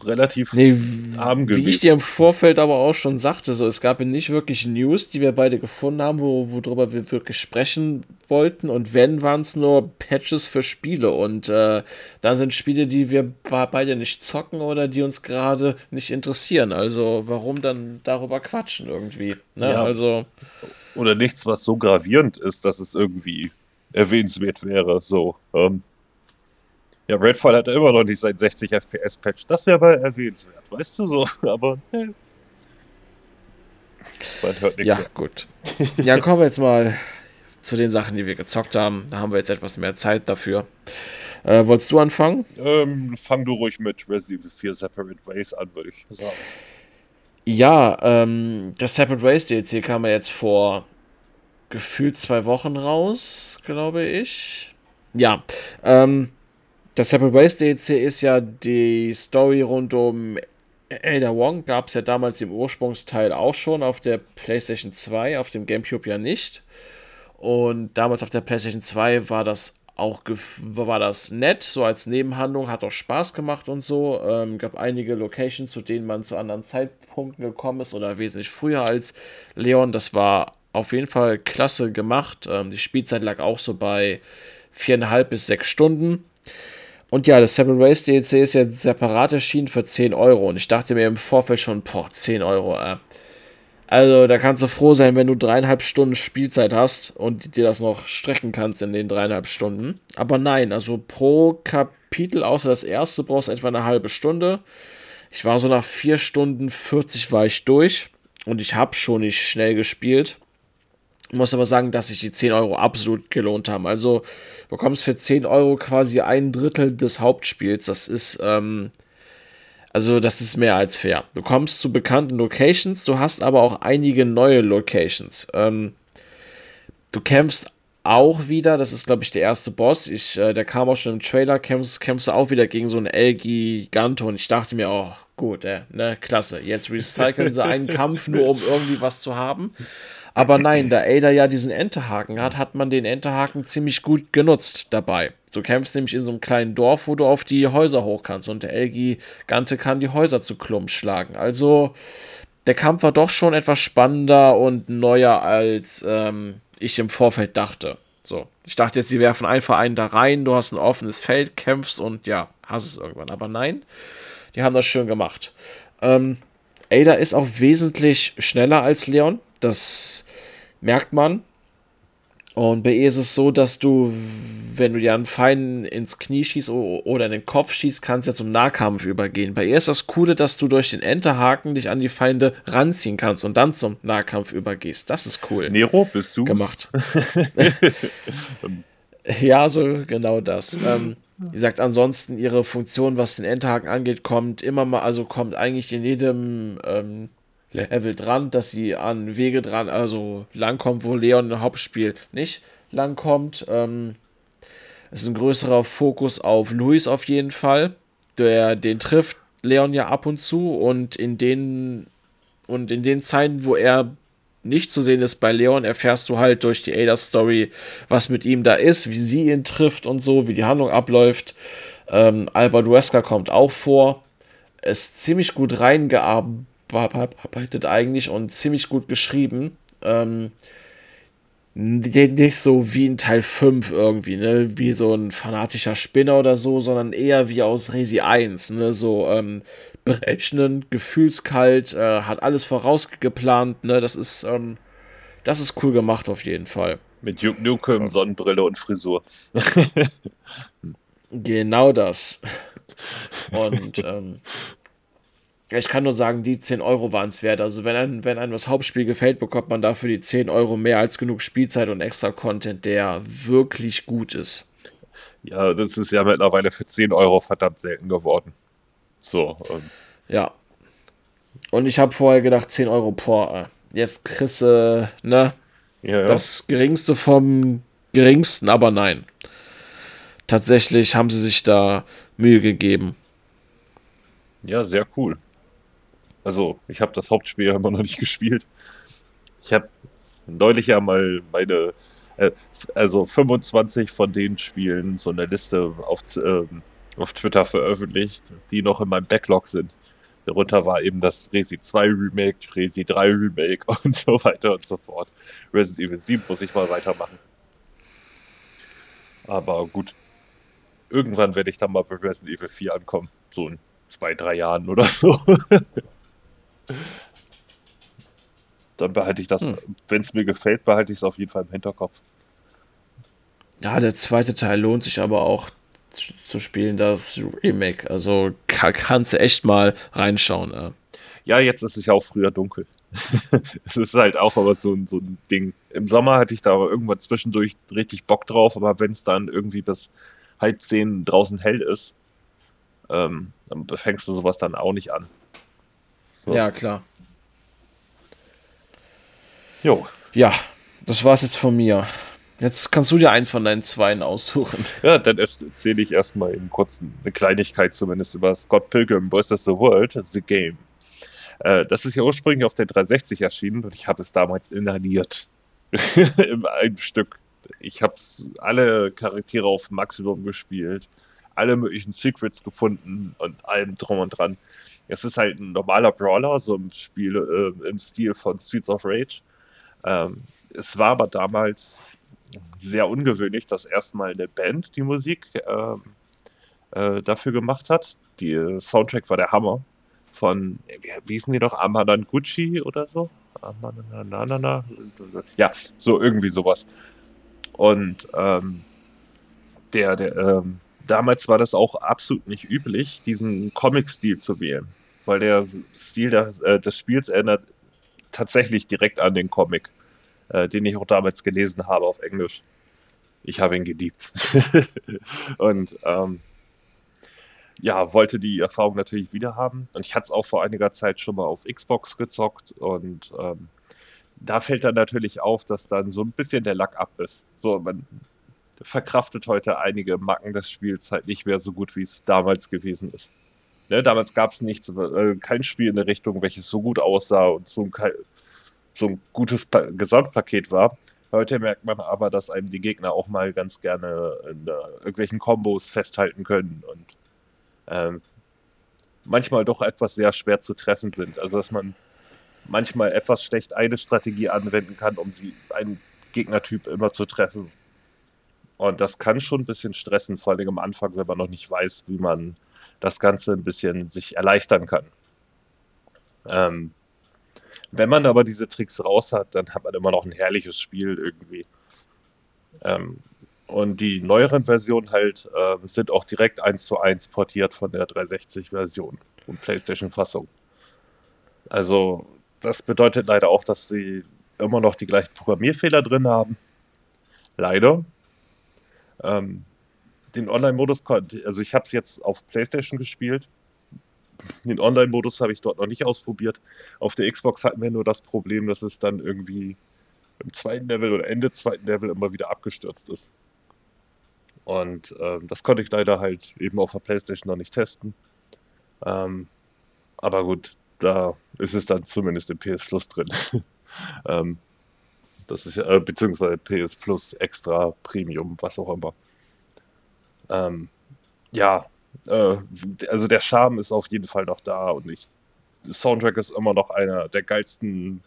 relativ nee, arm gewesen. Wie ich dir im Vorfeld aber auch schon sagte, so, es gab nicht wirklich News, die wir beide gefunden haben, wo, worüber wir wirklich sprechen wollten. Und wenn, waren es nur Patches für Spiele. Und äh, da sind Spiele, die wir beide nicht zocken oder die uns gerade nicht interessieren. Also warum dann darüber quatschen irgendwie? Ne? Ja. Also. Oder nichts, was so gravierend ist, dass es irgendwie erwähnenswert wäre. So. Ähm. Ja, Redfall hat immer noch nicht sein 60 FPS-Patch. Das wäre mal erwähnenswert, weißt du so, aber hey. Man hört nichts. Ja, mehr. gut. Ja, kommen wir jetzt mal zu den Sachen, die wir gezockt haben. Da haben wir jetzt etwas mehr Zeit dafür. Äh, wolltest du anfangen? Ähm, fang du ruhig mit Resident Evil 4 Separate Ways an, würde ich sagen. Ja, ähm, das Separate Ways DLC kam ja jetzt vor gefühlt zwei Wochen raus, glaube ich. Ja, ähm, das Separate Ways DLC ist ja die Story rund um Ada Wong. Gab es ja damals im Ursprungsteil auch schon auf der PlayStation 2, auf dem GameCube ja nicht. Und damals auf der PlayStation 2 war das auch war das nett, so als Nebenhandlung, hat auch Spaß gemacht und so. Ähm, gab einige Locations, zu denen man zu anderen Zeitpunkten gekommen ist oder wesentlich früher als Leon. Das war auf jeden Fall klasse gemacht. Ähm, die Spielzeit lag auch so bei viereinhalb bis sechs Stunden. Und ja, das Seven Race DLC ist ja separat erschienen für 10 Euro. Und ich dachte mir im Vorfeld schon, boah, 10 Euro, äh. Also, da kannst du froh sein, wenn du dreieinhalb Stunden Spielzeit hast und dir das noch strecken kannst in den dreieinhalb Stunden. Aber nein, also pro Kapitel, außer das erste, brauchst du etwa eine halbe Stunde. Ich war so nach 4 Stunden 40 war ich durch und ich habe schon nicht schnell gespielt. Ich muss aber sagen, dass sich die 10 Euro absolut gelohnt haben. Also bekommst für 10 Euro quasi ein Drittel des Hauptspiels. Das ist, ähm, also das ist mehr als fair. Du kommst zu bekannten Locations, du hast aber auch einige neue Locations. Ähm, du kämpfst auch wieder, das ist glaube ich der erste Boss, ich, äh, der kam auch schon im Trailer, kämpfst, kämpfst du auch wieder gegen so einen El-Giganto und ich dachte mir, oh gut, äh, ne, klasse, jetzt recyceln sie einen Kampf nur um irgendwie was zu haben. Aber nein, da Ada ja diesen Enterhaken hat, hat man den Enterhaken ziemlich gut genutzt dabei. Du kämpfst nämlich in so einem kleinen Dorf, wo du auf die Häuser hoch kannst und der Elgi Gante kann die Häuser zu Klump schlagen. Also der Kampf war doch schon etwas spannender und neuer, als ähm, ich im Vorfeld dachte. So, ich dachte jetzt, sie werfen einfach einen da rein, du hast ein offenes Feld, kämpfst und ja, hast es irgendwann. Aber nein, die haben das schön gemacht. Ähm, Ada ist auch wesentlich schneller als Leon. Das merkt man. Und bei ihr ist es so, dass du, wenn du dir einen Feind ins Knie schießt oder in den Kopf schießt, kannst du ja zum Nahkampf übergehen. Bei ihr ist das Coole, dass du durch den Enterhaken dich an die Feinde ranziehen kannst und dann zum Nahkampf übergehst. Das ist cool. Nero, bist du? Gemacht. ja, so genau das. Ähm, wie gesagt, ansonsten ihre Funktion, was den Enterhaken angeht, kommt immer mal, also kommt eigentlich in jedem ähm, Level dran, dass sie an Wege dran, also langkommt, wo Leon im Hauptspiel nicht langkommt. Ähm, es ist ein größerer Fokus auf Luis auf jeden Fall. Der, den trifft Leon ja ab und zu und in den und in den Zeiten, wo er nicht zu sehen ist bei Leon, erfährst du halt durch die Ada-Story, was mit ihm da ist, wie sie ihn trifft und so, wie die Handlung abläuft. Ähm, Albert Wesker kommt auch vor. Ist ziemlich gut reingearbeitet bearbeitet eigentlich und ziemlich gut geschrieben. Ähm, nicht so wie in Teil 5 irgendwie, ne, wie so ein fanatischer Spinner oder so, sondern eher wie aus Resi 1, ne, so ähm, berechnend, gefühlskalt, äh, hat alles vorausgeplant, ne, das ist, ähm, das ist cool gemacht auf jeden Fall. Mit Duke Nukem, Sonnenbrille und Frisur. genau das. Und, ähm, ich kann nur sagen, die 10 Euro waren es wert. Also wenn einem, wenn einem das Hauptspiel gefällt, bekommt man dafür die 10 Euro mehr als genug Spielzeit und extra Content, der wirklich gut ist. Ja, das ist ja mittlerweile für 10 Euro verdammt selten geworden. So. Ähm. Ja. Und ich habe vorher gedacht, 10 Euro, boah, jetzt kriegst du, ne? Ja, ja. Das geringste vom geringsten, aber nein. Tatsächlich haben sie sich da Mühe gegeben. Ja, sehr cool. Also, ich habe das Hauptspiel immer noch nicht gespielt. Ich habe neulich ja mal meine, äh, also 25 von den Spielen so eine Liste auf, äh, auf Twitter veröffentlicht, die noch in meinem Backlog sind. Darunter war eben das Resi 2 Remake, Resi 3 Remake und so weiter und so fort. Resident Evil 7 muss ich mal weitermachen. Aber gut. Irgendwann werde ich dann mal bei Resident Evil 4 ankommen. So in zwei, drei Jahren oder so. dann behalte ich das, hm. wenn es mir gefällt, behalte ich es auf jeden Fall im Hinterkopf. Ja, der zweite Teil lohnt sich aber auch zu spielen, das Remake. Also kann, kannst du echt mal reinschauen. Ja. ja, jetzt ist es ja auch früher dunkel. es ist halt auch aber so, so ein Ding. Im Sommer hatte ich da aber irgendwann zwischendurch richtig Bock drauf, aber wenn es dann irgendwie bis halb zehn draußen hell ist, ähm, dann fängst du sowas dann auch nicht an. So. Ja, klar. Jo. Ja, das war's jetzt von mir. Jetzt kannst du dir eins von deinen Zweien aussuchen. Ja, dann erzähle ich erstmal eben kurz eine Kleinigkeit zumindest über Scott Pilgrim vs. The World, The Game. Äh, das ist ja ursprünglich auf der 360 erschienen und ich habe es damals inhaliert. Im einem Stück. Ich habe alle Charaktere auf Maximum gespielt, alle möglichen Secrets gefunden und allem drum und dran. Es ist halt ein normaler Brawler, so im Spiel, äh, im Stil von Streets of Rage. Ähm, es war aber damals sehr ungewöhnlich, dass erstmal eine Band die Musik äh, äh, dafür gemacht hat. Die äh, Soundtrack war der Hammer. Von, wie, hießen die noch? Amadan Gucci oder so? Amananana. Ja, so irgendwie sowas. Und ähm, der, der, ähm, damals war das auch absolut nicht üblich, diesen Comic-Stil zu wählen. Weil der Stil der, äh, des Spiels erinnert tatsächlich direkt an den Comic äh, den ich auch damals gelesen habe auf Englisch. Ich habe ihn geliebt. und ähm, ja, wollte die Erfahrung natürlich wieder haben. Und ich hatte es auch vor einiger Zeit schon mal auf Xbox gezockt und ähm, da fällt dann natürlich auf, dass dann so ein bisschen der Lack ab ist. So, man verkraftet heute einige Macken des Spiels halt nicht mehr so gut, wie es damals gewesen ist. Ne, damals gab es nichts, äh, kein Spiel in der Richtung, welches so gut aussah und so so ein gutes pa Gesamtpaket war. Heute merkt man aber, dass einem die Gegner auch mal ganz gerne in uh, irgendwelchen Kombos festhalten können und ähm, manchmal doch etwas sehr schwer zu treffen sind. Also dass man manchmal etwas schlecht eine Strategie anwenden kann, um sie einen Gegnertyp immer zu treffen. Und das kann schon ein bisschen stressen, vor allem am Anfang, wenn man noch nicht weiß, wie man das Ganze ein bisschen sich erleichtern kann. Ähm, wenn man aber diese Tricks raus hat, dann hat man immer noch ein herrliches Spiel irgendwie. Ähm, und die neueren Versionen halt äh, sind auch direkt eins zu eins portiert von der 360-Version und PlayStation-Fassung. Also, das bedeutet leider auch, dass sie immer noch die gleichen Programmierfehler drin haben. Leider. Ähm, den Online-Modus, also ich habe es jetzt auf PlayStation gespielt den Online-Modus habe ich dort noch nicht ausprobiert. Auf der Xbox hatten wir nur das Problem, dass es dann irgendwie im zweiten Level oder Ende zweiten Level immer wieder abgestürzt ist. Und äh, das konnte ich leider halt eben auf der PlayStation noch nicht testen. Ähm, aber gut, da ist es dann zumindest im PS Plus drin. ähm, das ist ja, äh, beziehungsweise PS Plus Extra Premium, was auch immer. Ähm, ja, äh, also der Charme ist auf jeden Fall noch da und ich, Soundtrack ist immer noch einer der geilsten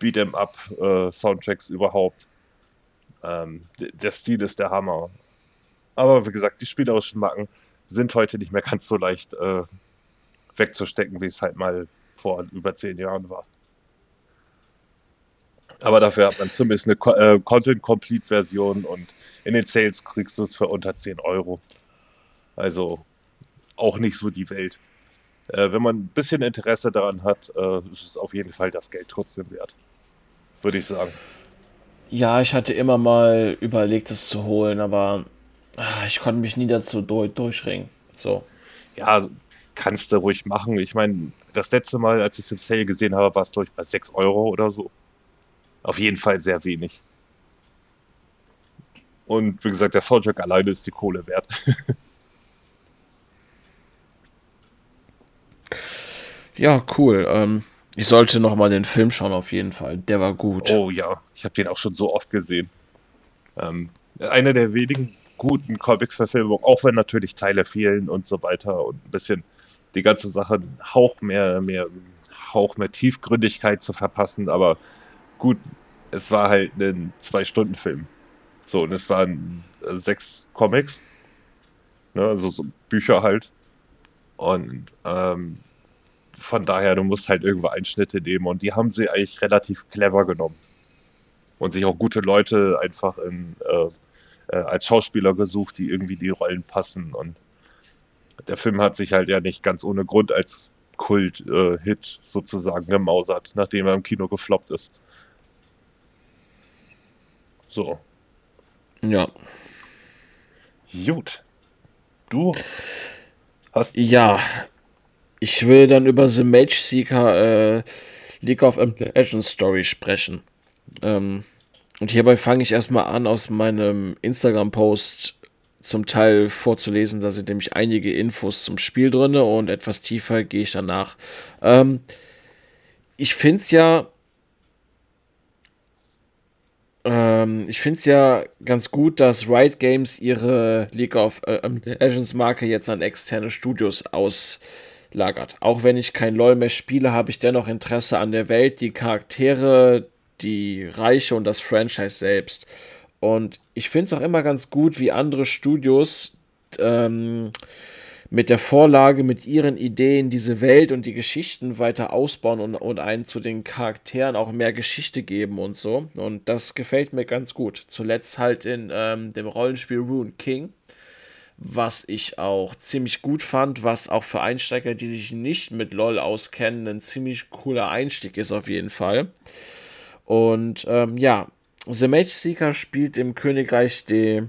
Beat'em Up äh, Soundtracks überhaupt. Ähm, der Stil ist der Hammer. Aber wie gesagt, die spielerischen Macken sind heute nicht mehr ganz so leicht äh, wegzustecken, wie es halt mal vor über zehn Jahren war. Aber dafür hat man zumindest eine äh, Content-Complete-Version und in den Sales kriegst du es für unter 10 Euro. Also auch nicht so die Welt. Äh, wenn man ein bisschen Interesse daran hat, äh, ist es auf jeden Fall das Geld trotzdem wert. Würde ich sagen. Ja, ich hatte immer mal überlegt, es zu holen, aber ach, ich konnte mich nie dazu durch, durchringen. So. Ja, kannst du ruhig machen. Ich meine, das letzte Mal, als ich es im Sale gesehen habe, war es, glaube ich, bei 6 Euro oder so. Auf jeden Fall sehr wenig. Und wie gesagt, der Soundtrack alleine ist die Kohle wert. Ja, cool. Ähm, ich sollte noch mal den Film schauen, auf jeden Fall. Der war gut. Oh ja, ich habe den auch schon so oft gesehen. Ähm, einer der wenigen guten Comic-Verfilmung, auch wenn natürlich Teile fehlen und so weiter und ein bisschen die ganze Sache einen Hauch mehr, mehr, Hauch mehr Tiefgründigkeit zu verpassen, aber gut, es war halt ein Zwei-Stunden-Film. So, und es waren äh, sechs Comics, ne, also so Bücher halt. Und ähm, von daher, du musst halt irgendwo Einschnitte nehmen und die haben sie eigentlich relativ clever genommen. Und sich auch gute Leute einfach in, äh, äh, als Schauspieler gesucht, die irgendwie die Rollen passen. Und der Film hat sich halt ja nicht ganz ohne Grund als Kult-Hit äh, sozusagen gemausert, nachdem er im Kino gefloppt ist. So. Ja. Gut. Du hast. Ja. Ich will dann über The Mage Seeker äh, League of Legends Story sprechen. Ähm, und hierbei fange ich erstmal an, aus meinem Instagram-Post zum Teil vorzulesen. Da sind nämlich einige Infos zum Spiel drin und etwas tiefer gehe ich danach. Ähm, ich finde es ja. Ähm, ich finde es ja ganz gut, dass Riot Games ihre League of äh, Legends Marke jetzt an externe Studios auslagert. Auch wenn ich kein LoL mehr spiele, habe ich dennoch Interesse an der Welt, die Charaktere, die Reiche und das Franchise selbst. Und ich finde es auch immer ganz gut, wie andere Studios ähm, mit der Vorlage, mit ihren Ideen diese Welt und die Geschichten weiter ausbauen und, und einen zu den Charakteren auch mehr Geschichte geben und so. Und das gefällt mir ganz gut. Zuletzt halt in ähm, dem Rollenspiel Rune King, was ich auch ziemlich gut fand, was auch für Einsteiger, die sich nicht mit LOL auskennen, ein ziemlich cooler Einstieg ist auf jeden Fall. Und ähm, ja, The Mage Seeker spielt im Königreich de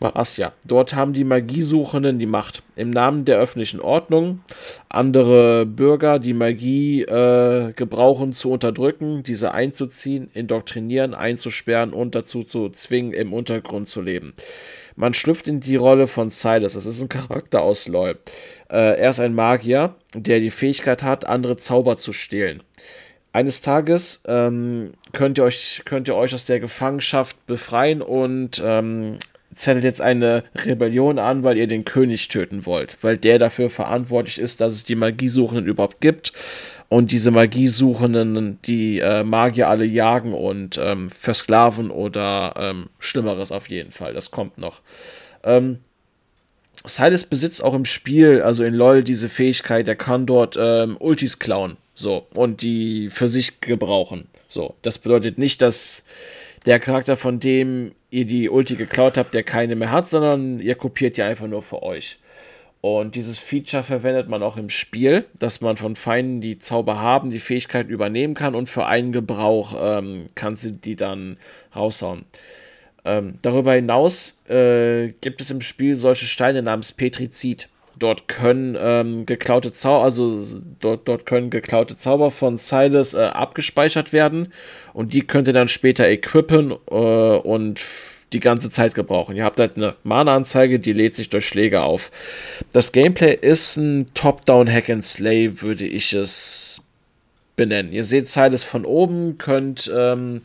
Asja. Dort haben die Magiesuchenden die Macht. Im Namen der öffentlichen Ordnung andere Bürger die Magie äh, gebrauchen zu unterdrücken, diese einzuziehen, indoktrinieren, einzusperren und dazu zu zwingen, im Untergrund zu leben. Man schlüpft in die Rolle von Silas. Das ist ein Charakter aus LOL. Äh, er ist ein Magier, der die Fähigkeit hat, andere Zauber zu stehlen. Eines Tages ähm, könnt, ihr euch, könnt ihr euch aus der Gefangenschaft befreien und ähm, zettelt jetzt eine Rebellion an, weil ihr den König töten wollt, weil der dafür verantwortlich ist, dass es die Magiesuchenden überhaupt gibt und diese Magiesuchenden die äh, Magier alle jagen und ähm, versklaven oder ähm, Schlimmeres auf jeden Fall. Das kommt noch. Ähm, Silas besitzt auch im Spiel, also in LoL, diese Fähigkeit, er kann dort ähm, Ultis klauen. So, und die für sich gebrauchen. So, das bedeutet nicht, dass der Charakter, von dem ihr die Ulti geklaut habt, der keine mehr hat, sondern ihr kopiert die einfach nur für euch. Und dieses Feature verwendet man auch im Spiel, dass man von Feinden, die Zauber haben, die Fähigkeit übernehmen kann und für einen Gebrauch ähm, kannst du die dann raushauen. Ähm, darüber hinaus äh, gibt es im Spiel solche Steine namens Petrizid. Dort können ähm, geklaute Zauber, also dort, dort können geklaute Zauber von Silas äh, abgespeichert werden und die könnt ihr dann später equippen äh, und die ganze Zeit gebrauchen. Ihr habt halt eine Mana-Anzeige, die lädt sich durch Schläge auf. Das Gameplay ist ein Top-Down Hack and Slay, würde ich es benennen. Ihr seht Silas von oben, könnt ähm,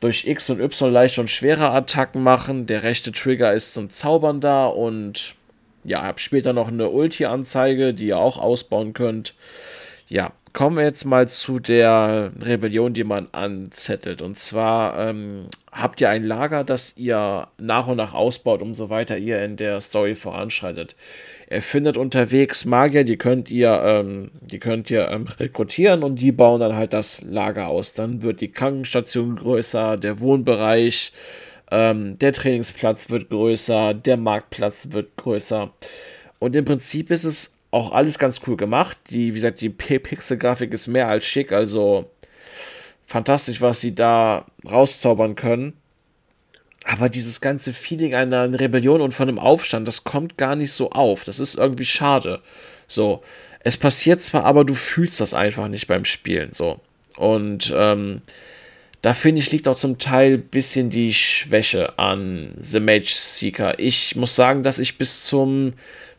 durch X und Y leicht und schwere Attacken machen. Der rechte Trigger ist zum Zaubern da und ja, habe später noch eine Ulti-Anzeige, die ihr auch ausbauen könnt. Ja, kommen wir jetzt mal zu der Rebellion, die man anzettelt. Und zwar ähm, habt ihr ein Lager, das ihr nach und nach ausbaut, umso weiter ihr in der Story voranschreitet. Ihr findet unterwegs Magier, die könnt ihr, ähm, die könnt ihr ähm, rekrutieren und die bauen dann halt das Lager aus. Dann wird die Krankenstation größer, der Wohnbereich, ähm, der Trainingsplatz wird größer, der Marktplatz wird größer. Und im Prinzip ist es auch alles ganz cool gemacht. Die, wie gesagt, die Pixel-Grafik ist mehr als schick, also fantastisch, was sie da rauszaubern können. Aber dieses ganze Feeling einer Rebellion und von einem Aufstand, das kommt gar nicht so auf. Das ist irgendwie schade. So. Es passiert zwar, aber du fühlst das einfach nicht beim Spielen. So. Und ähm, da finde ich, liegt auch zum Teil ein bisschen die Schwäche an The Mage Seeker. Ich muss sagen, dass ich bis zum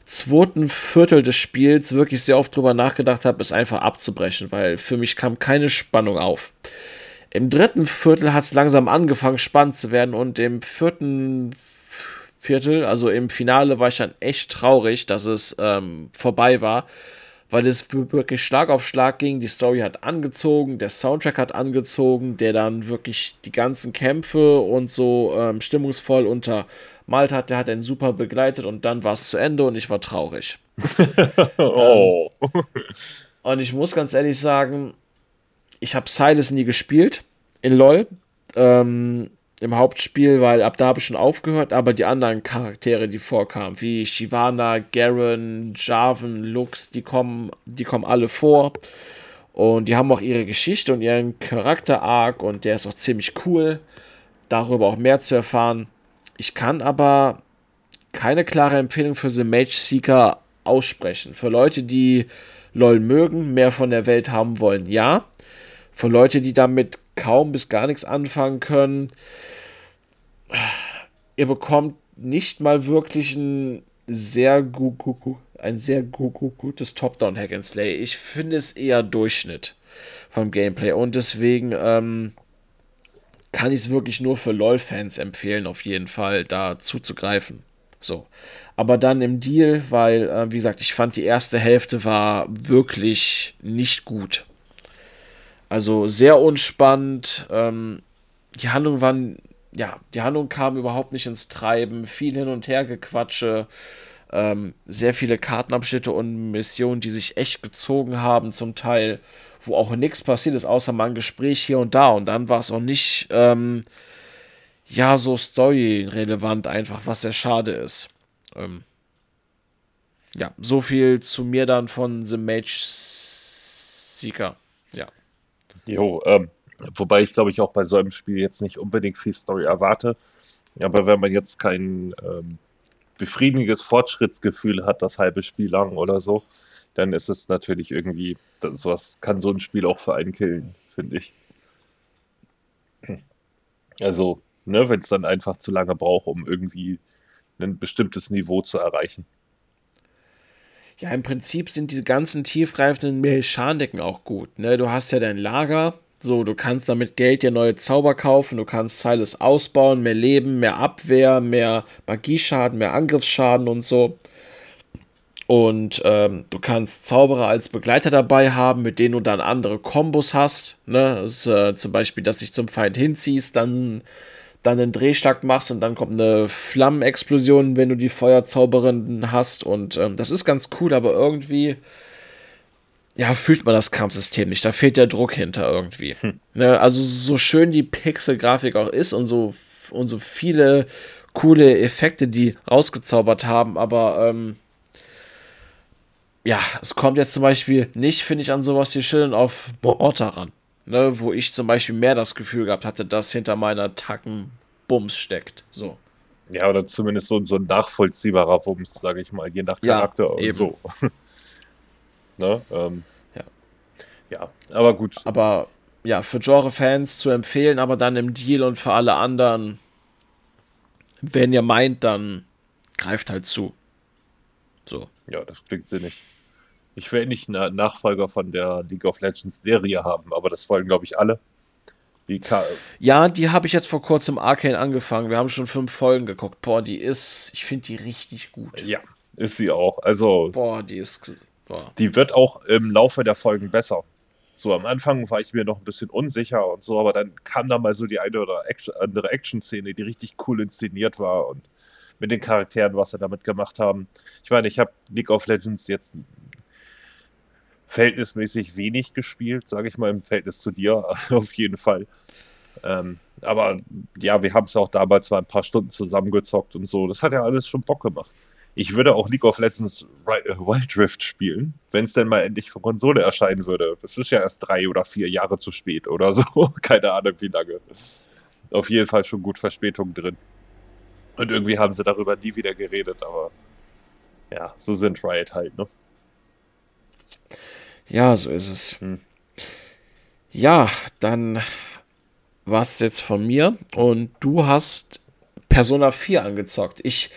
zweiten Viertel des Spiels wirklich sehr oft drüber nachgedacht habe, es einfach abzubrechen, weil für mich kam keine Spannung auf. Im dritten Viertel hat es langsam angefangen, spannend zu werden und im vierten Viertel. Also im Finale war ich dann echt traurig, dass es ähm, vorbei war, weil es wirklich Schlag auf Schlag ging. Die Story hat angezogen, der Soundtrack hat angezogen, der dann wirklich die ganzen Kämpfe und so ähm, stimmungsvoll untermalt hat. Der hat einen super begleitet und dann war es zu Ende und ich war traurig. oh. Ähm, und ich muss ganz ehrlich sagen, ich habe Silas nie gespielt in LOL. Ähm, im Hauptspiel, weil ab da habe ich schon aufgehört, aber die anderen Charaktere, die vorkamen, wie Shivana, Garen, Jarvan, Lux, die kommen, die kommen alle vor. Und die haben auch ihre Geschichte und ihren Charakter-Arc und der ist auch ziemlich cool. Darüber auch mehr zu erfahren. Ich kann aber keine klare Empfehlung für The Mage Seeker aussprechen. Für Leute, die LOL mögen, mehr von der Welt haben wollen, ja. Für Leute, die damit kaum bis gar nichts anfangen können. Ihr bekommt nicht mal wirklich ein sehr, gu gu ein sehr gu gutes Top-Down-Hack and Slay. Ich finde es eher Durchschnitt vom Gameplay und deswegen ähm, kann ich es wirklich nur für LOL-Fans empfehlen, auf jeden Fall da zuzugreifen. So. Aber dann im Deal, weil, äh, wie gesagt, ich fand die erste Hälfte war wirklich nicht gut. Also sehr unspannend. Ähm, die Handlung waren, ja, die Handlung kam überhaupt nicht ins Treiben. Viel hin und her gequatsche. Ähm, sehr viele Kartenabschnitte und Missionen, die sich echt gezogen haben, zum Teil, wo auch nichts passiert ist, außer mal ein Gespräch hier und da. Und dann war es auch nicht, ähm, ja, so story-relevant einfach, was sehr schade ist. Ähm, ja, so viel zu mir dann von The Mage Seeker. Jo, ähm, wobei ich glaube ich auch bei so einem Spiel jetzt nicht unbedingt viel Story erwarte. Aber wenn man jetzt kein ähm, befriedigendes Fortschrittsgefühl hat, das halbe Spiel lang oder so, dann ist es natürlich irgendwie, das, sowas kann so ein Spiel auch für einen killen, finde ich. Also, ne, wenn es dann einfach zu lange braucht, um irgendwie ein bestimmtes Niveau zu erreichen. Ja, im Prinzip sind diese ganzen tiefgreifenden Mechaniken auch gut. Ne? Du hast ja dein Lager, so, du kannst damit Geld dir neue Zauber kaufen, du kannst Silas ausbauen, mehr Leben, mehr Abwehr, mehr Magieschaden, mehr Angriffsschaden und so. Und ähm, du kannst Zauberer als Begleiter dabei haben, mit denen du dann andere Kombos hast. Ne? Ist, äh, zum Beispiel, dass dich zum Feind hinziehst, dann dann einen Drehschlag machst und dann kommt eine Flammenexplosion, wenn du die Feuerzauberin hast. Und ähm, das ist ganz cool, aber irgendwie, ja, fühlt man das Kampfsystem nicht. Da fehlt der Druck hinter irgendwie. Hm. Ne, also so schön die Pixel-Grafik auch ist und so, und so viele coole Effekte, die rausgezaubert haben, aber ähm, ja, es kommt jetzt zum Beispiel nicht, finde ich, an sowas wie Schillen auf Mortar ran ne, wo ich zum Beispiel mehr das Gefühl gehabt hatte, dass hinter meiner Tacken Bums steckt. So. Ja, oder zumindest so, so ein nachvollziehbarer Bums, sage ich mal, je nach Charakter ja, und eben. so. ne? Ähm, ja. ja, aber gut. Aber ja, für Genre-Fans zu empfehlen, aber dann im Deal und für alle anderen, wenn ihr meint, dann greift halt zu. So. Ja, das klingt sinnig. Ich will nicht einen Nachfolger von der League of Legends Serie haben, aber das wollen, glaube ich, alle. Die ja, die habe ich jetzt vor kurzem Arcane angefangen. Wir haben schon fünf Folgen geguckt. Boah, die ist, ich finde die richtig gut. Ja, ist sie auch. Also. Boah, die ist. Boah. Die wird auch im Laufe der Folgen besser. So am Anfang war ich mir noch ein bisschen unsicher und so, aber dann kam da mal so die eine oder Action, andere Action-Szene, die richtig cool inszeniert war und mit den Charakteren, was sie damit gemacht haben. Ich meine, ich habe League of Legends jetzt verhältnismäßig wenig gespielt, sage ich mal, im Verhältnis zu dir auf jeden Fall. Ähm, aber ja, wir haben es auch damals mal ein paar Stunden zusammengezockt und so. Das hat ja alles schon Bock gemacht. Ich würde auch League of Legends äh, Wild Rift spielen, wenn es denn mal endlich für Konsole erscheinen würde. Das ist ja erst drei oder vier Jahre zu spät oder so. Keine Ahnung, wie lange. Auf jeden Fall schon gut Verspätung drin. Und irgendwie haben sie darüber nie wieder geredet, aber ja, so sind Riot halt, ne? Ja, so ist es. Hm. Ja, dann war es jetzt von mir und du hast Persona 4 angezockt. Ich,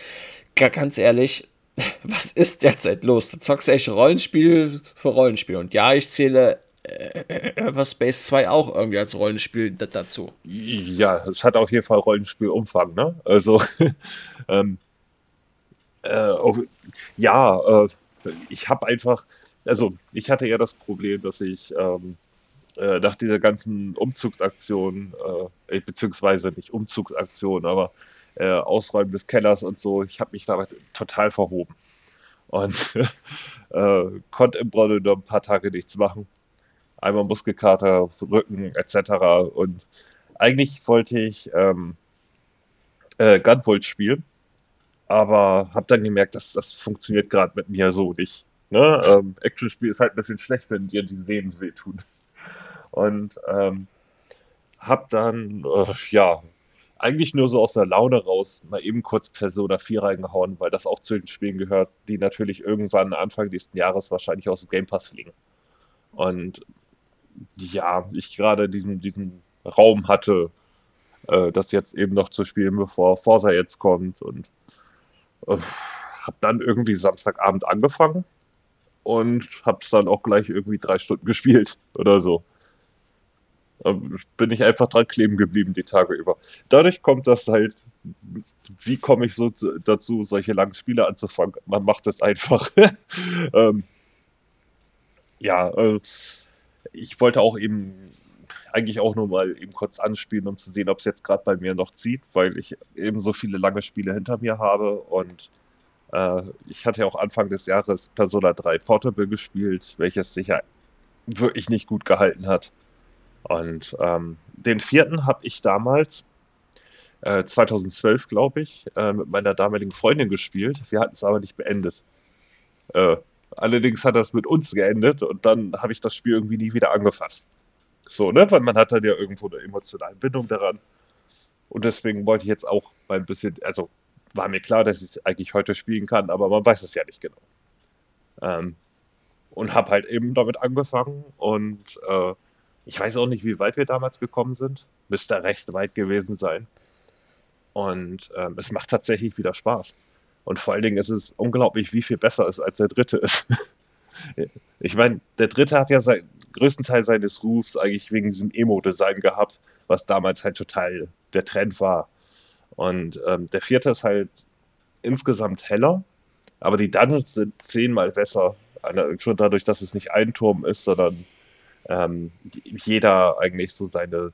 ganz ehrlich, was ist derzeit los? Du zockst echt Rollenspiel für Rollenspiel. Und ja, ich zähle äh, Space 2 auch irgendwie als Rollenspiel dazu. Ja, es hat auf jeden Fall Rollenspielumfang, ne? Also, ähm, Äh, ja, äh, ich habe einfach, also ich hatte ja das Problem, dass ich ähm, äh, nach dieser ganzen Umzugsaktion, äh, beziehungsweise nicht Umzugsaktion, aber äh, Ausräumen des Kellers und so, ich habe mich damit total verhoben und äh, konnte im Grunde nur ein paar Tage nichts machen. Einmal Muskelkater, Rücken etc. Und eigentlich wollte ich ähm, äh, Gunvolt spielen, aber habe dann gemerkt, dass das funktioniert gerade mit mir so nicht. Ne? Ähm, Actionspiel ist halt ein bisschen schlecht, wenn dir die Sehnen wehtun. Und ähm, habe dann, äh, ja, eigentlich nur so aus der Laune raus mal eben kurz Persona 4 reingehauen, weil das auch zu den Spielen gehört, die natürlich irgendwann Anfang nächsten Jahres wahrscheinlich aus dem Game Pass fliegen. Und ja, ich gerade diesen, diesen Raum hatte, äh, das jetzt eben noch zu spielen, bevor Forza jetzt kommt und äh, habe dann irgendwie Samstagabend angefangen und habe es dann auch gleich irgendwie drei Stunden gespielt oder so. Ähm, bin ich einfach dran kleben geblieben die Tage über. Dadurch kommt das halt, wie komme ich so dazu, solche langen Spiele anzufangen? Man macht es einfach. ähm, ja, äh, ich wollte auch eben eigentlich auch nur mal eben kurz anspielen, um zu sehen, ob es jetzt gerade bei mir noch zieht, weil ich eben so viele lange Spiele hinter mir habe und ich hatte ja auch Anfang des Jahres Persona 3 Portable gespielt, welches sich ja wirklich nicht gut gehalten hat. Und ähm, den vierten habe ich damals, äh, 2012 glaube ich, äh, mit meiner damaligen Freundin gespielt. Wir hatten es aber nicht beendet. Äh, allerdings hat das mit uns geendet und dann habe ich das Spiel irgendwie nie wieder angefasst. So, ne? Weil man hat dann ja irgendwo eine emotionale Bindung daran. Und deswegen wollte ich jetzt auch mal ein bisschen, also war mir klar, dass ich es eigentlich heute spielen kann, aber man weiß es ja nicht genau. Ähm, und habe halt eben damit angefangen und äh, ich weiß auch nicht, wie weit wir damals gekommen sind. Müsste recht weit gewesen sein. Und ähm, es macht tatsächlich wieder Spaß. Und vor allen Dingen ist es unglaublich, wie viel besser es als der dritte ist. ich meine, der dritte hat ja seinen größten Teil seines Rufs eigentlich wegen diesem Emo-Design gehabt, was damals halt total der Trend war. Und ähm, der vierte ist halt insgesamt heller, aber die Dungeons sind zehnmal besser. Schon dadurch, dass es nicht ein Turm ist, sondern ähm, jeder eigentlich so seine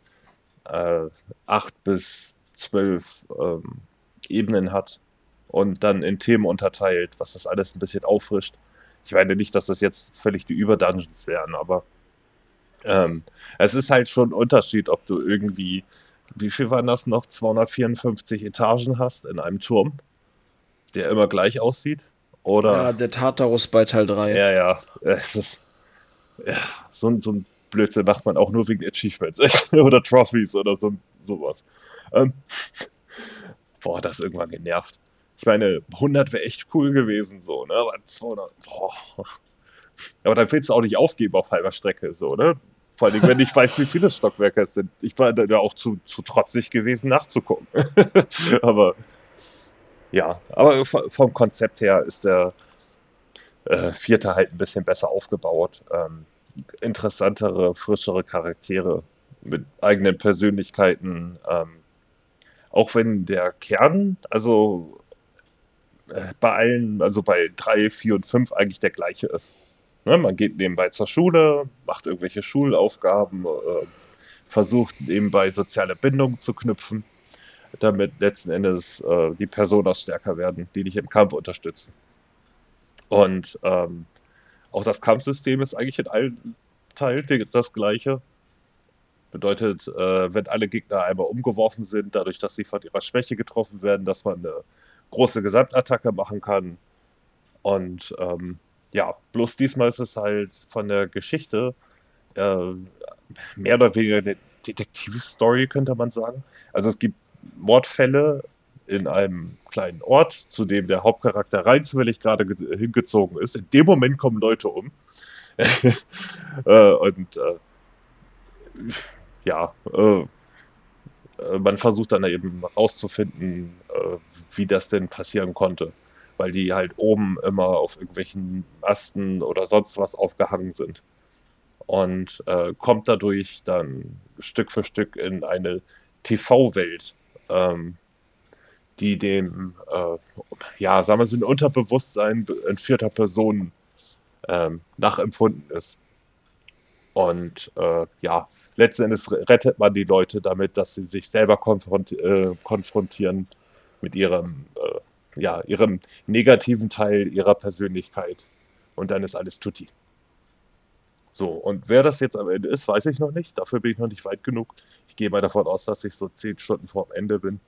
äh, acht bis zwölf ähm, Ebenen hat und dann in Themen unterteilt, was das alles ein bisschen auffrischt. Ich meine nicht, dass das jetzt völlig die Überdungeons wären, aber ähm, es ist halt schon ein Unterschied, ob du irgendwie, wie viel waren das noch, 254 Etagen hast in einem Turm, der immer gleich aussieht. Oder, ja, der Tartarus bei Teil 3. Ja, ja. Es ist, ja, so, so ein Blödsinn macht man auch nur wegen Achievements oder Trophies oder so, sowas. Ähm, boah, das ist irgendwann genervt. Ich meine, 100 wäre echt cool gewesen, so, ne? Aber 200, boah. Aber dann willst du auch nicht aufgeben auf halber Strecke, so, ne? Vor allem, wenn ich weiß, wie viele Stockwerke es sind. Ich war da auch zu, zu trotzig gewesen, nachzugucken. aber ja, aber vom Konzept her ist der äh, vierte halt ein bisschen besser aufgebaut. Ähm, interessantere, frischere Charaktere mit eigenen Persönlichkeiten. Ähm, auch wenn der Kern, also äh, bei allen, also bei 3, 4 und 5 eigentlich der gleiche ist. Ne, man geht nebenbei zur Schule, macht irgendwelche Schulaufgaben, äh, versucht nebenbei soziale Bindungen zu knüpfen, damit letzten Endes äh, die Personas stärker werden, die dich im Kampf unterstützen. Und ähm, auch das Kampfsystem ist eigentlich in allen Teilen das gleiche. Bedeutet, äh, wenn alle Gegner einmal umgeworfen sind, dadurch, dass sie von ihrer Schwäche getroffen werden, dass man eine große Gesamtattacke machen kann. Und ähm, ja, bloß diesmal ist es halt von der Geschichte äh, mehr oder weniger eine Detektivstory, könnte man sagen. Also es gibt Mordfälle in einem kleinen Ort, zu dem der Hauptcharakter rein zufällig gerade hingezogen ist. In dem Moment kommen Leute um. äh, und äh, ja, äh, äh, man versucht dann eben rauszufinden, äh, wie das denn passieren konnte. Weil die halt oben immer auf irgendwelchen Masten oder sonst was aufgehangen sind. Und äh, kommt dadurch dann Stück für Stück in eine TV-Welt. Ähm, die dem, äh, ja, sagen wir so, ein Unterbewusstsein entführter Personen ähm, nachempfunden ist. Und äh, ja, letzten Endes rettet man die Leute damit, dass sie sich selber konfronti äh, konfrontieren mit ihrem, äh, ja, ihrem negativen Teil ihrer Persönlichkeit. Und dann ist alles tutti. So, und wer das jetzt am Ende ist, weiß ich noch nicht. Dafür bin ich noch nicht weit genug. Ich gehe mal davon aus, dass ich so zehn Stunden vor dem Ende bin.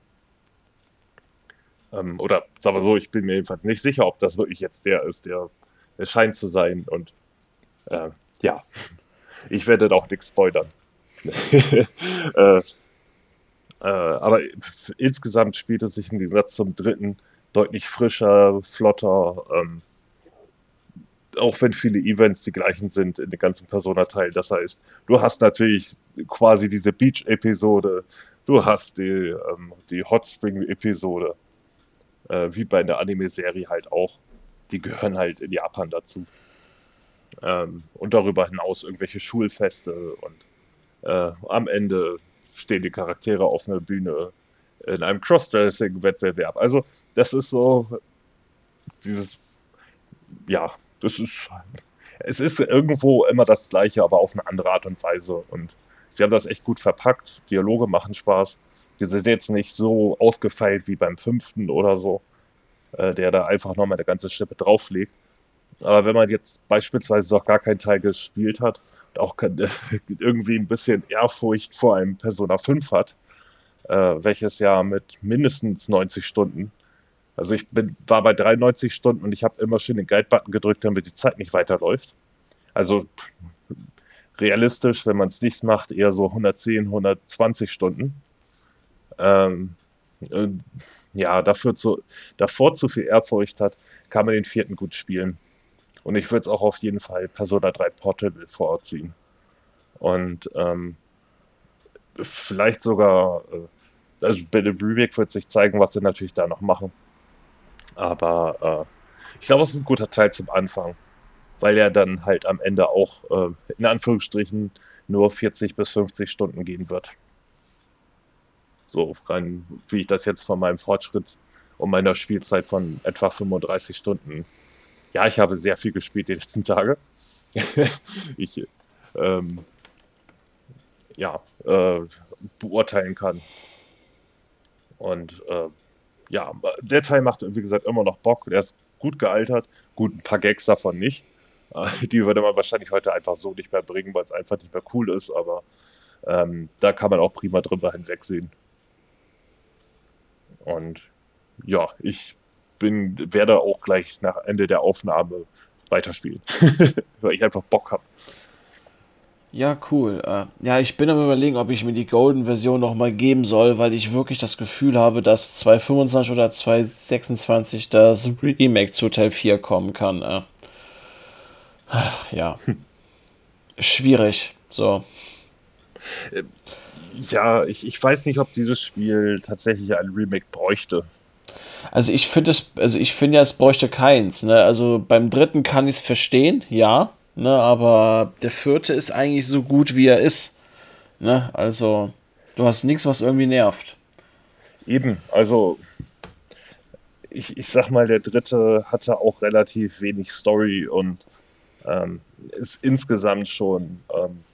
Ähm, oder sagen wir so, ich bin mir jedenfalls nicht sicher, ob das wirklich jetzt der ist, der es scheint zu sein. Und äh, ja, ich werde da auch nichts spoilern. äh, äh, aber insgesamt spielt es sich im Gegensatz zum dritten deutlich frischer, flotter, ähm, auch wenn viele Events die gleichen sind in den ganzen Persona-Teil. Das heißt, du hast natürlich quasi diese Beach-Episode, du hast die, ähm, die Hot Spring-Episode, äh, wie bei einer Anime-Serie halt auch. Die gehören halt in Japan dazu. Ähm, und darüber hinaus irgendwelche Schulfeste und äh, am Ende stehen die Charaktere auf einer Bühne in einem Crossdressing-Wettbewerb. Also, das ist so dieses, ja, das ist, es ist irgendwo immer das Gleiche, aber auf eine andere Art und Weise. Und sie haben das echt gut verpackt. Dialoge machen Spaß. Die sind jetzt nicht so ausgefeilt wie beim fünften oder so, äh, der da einfach nochmal eine ganze Schippe drauflegt. Aber wenn man jetzt beispielsweise noch gar keinen Teil gespielt hat und auch irgendwie ein bisschen Ehrfurcht vor einem Persona 5 hat, welches ja mit mindestens 90 Stunden also ich bin, war bei 93 Stunden und ich habe immer schön den Guide-Button gedrückt, damit die Zeit nicht weiterläuft. Also realistisch, wenn man es nicht macht, eher so 110, 120 Stunden. Ähm, äh, ja, dafür zu, davor zu viel Ehrfurcht hat, kann man den vierten gut spielen. Und ich würde es auch auf jeden Fall Persona 3 Portable vorziehen. Und ähm, vielleicht sogar, äh, also bei dem Remake wird sich zeigen, was sie natürlich da noch machen. Aber äh, ich glaube, es ist ein guter Teil zum Anfang, weil er dann halt am Ende auch äh, in Anführungsstrichen nur 40 bis 50 Stunden gehen wird. So rein, wie ich das jetzt von meinem Fortschritt und meiner Spielzeit von etwa 35 Stunden. Ja, ich habe sehr viel gespielt die letzten Tage. ich ähm, ja, äh, beurteilen kann. Und äh, ja, der Teil macht, wie gesagt, immer noch Bock. Der ist gut gealtert. Gut, ein paar Gags davon nicht. Die würde man wahrscheinlich heute einfach so nicht mehr bringen, weil es einfach nicht mehr cool ist. Aber ähm, da kann man auch prima drüber hinwegsehen. Und ja, ich bin, werde auch gleich nach Ende der Aufnahme weiterspielen, weil ich einfach Bock habe. Ja, cool. Äh, ja, ich bin am überlegen, ob ich mir die Golden-Version nochmal geben soll, weil ich wirklich das Gefühl habe, dass 225 oder 226 das Remake zu Teil 4 kommen kann. Äh. Ja. Schwierig. So. Äh, ja, ich, ich weiß nicht, ob dieses Spiel tatsächlich ein Remake bräuchte. Also ich finde es, also ich finde ja, es bräuchte keins. Ne? Also beim dritten kann ich es verstehen, ja. Ne, aber der vierte ist eigentlich so gut, wie er ist. Ne? Also, du hast nichts, was irgendwie nervt. Eben, also ich, ich sag mal, der dritte hatte auch relativ wenig Story und ähm, ist insgesamt schon ähm,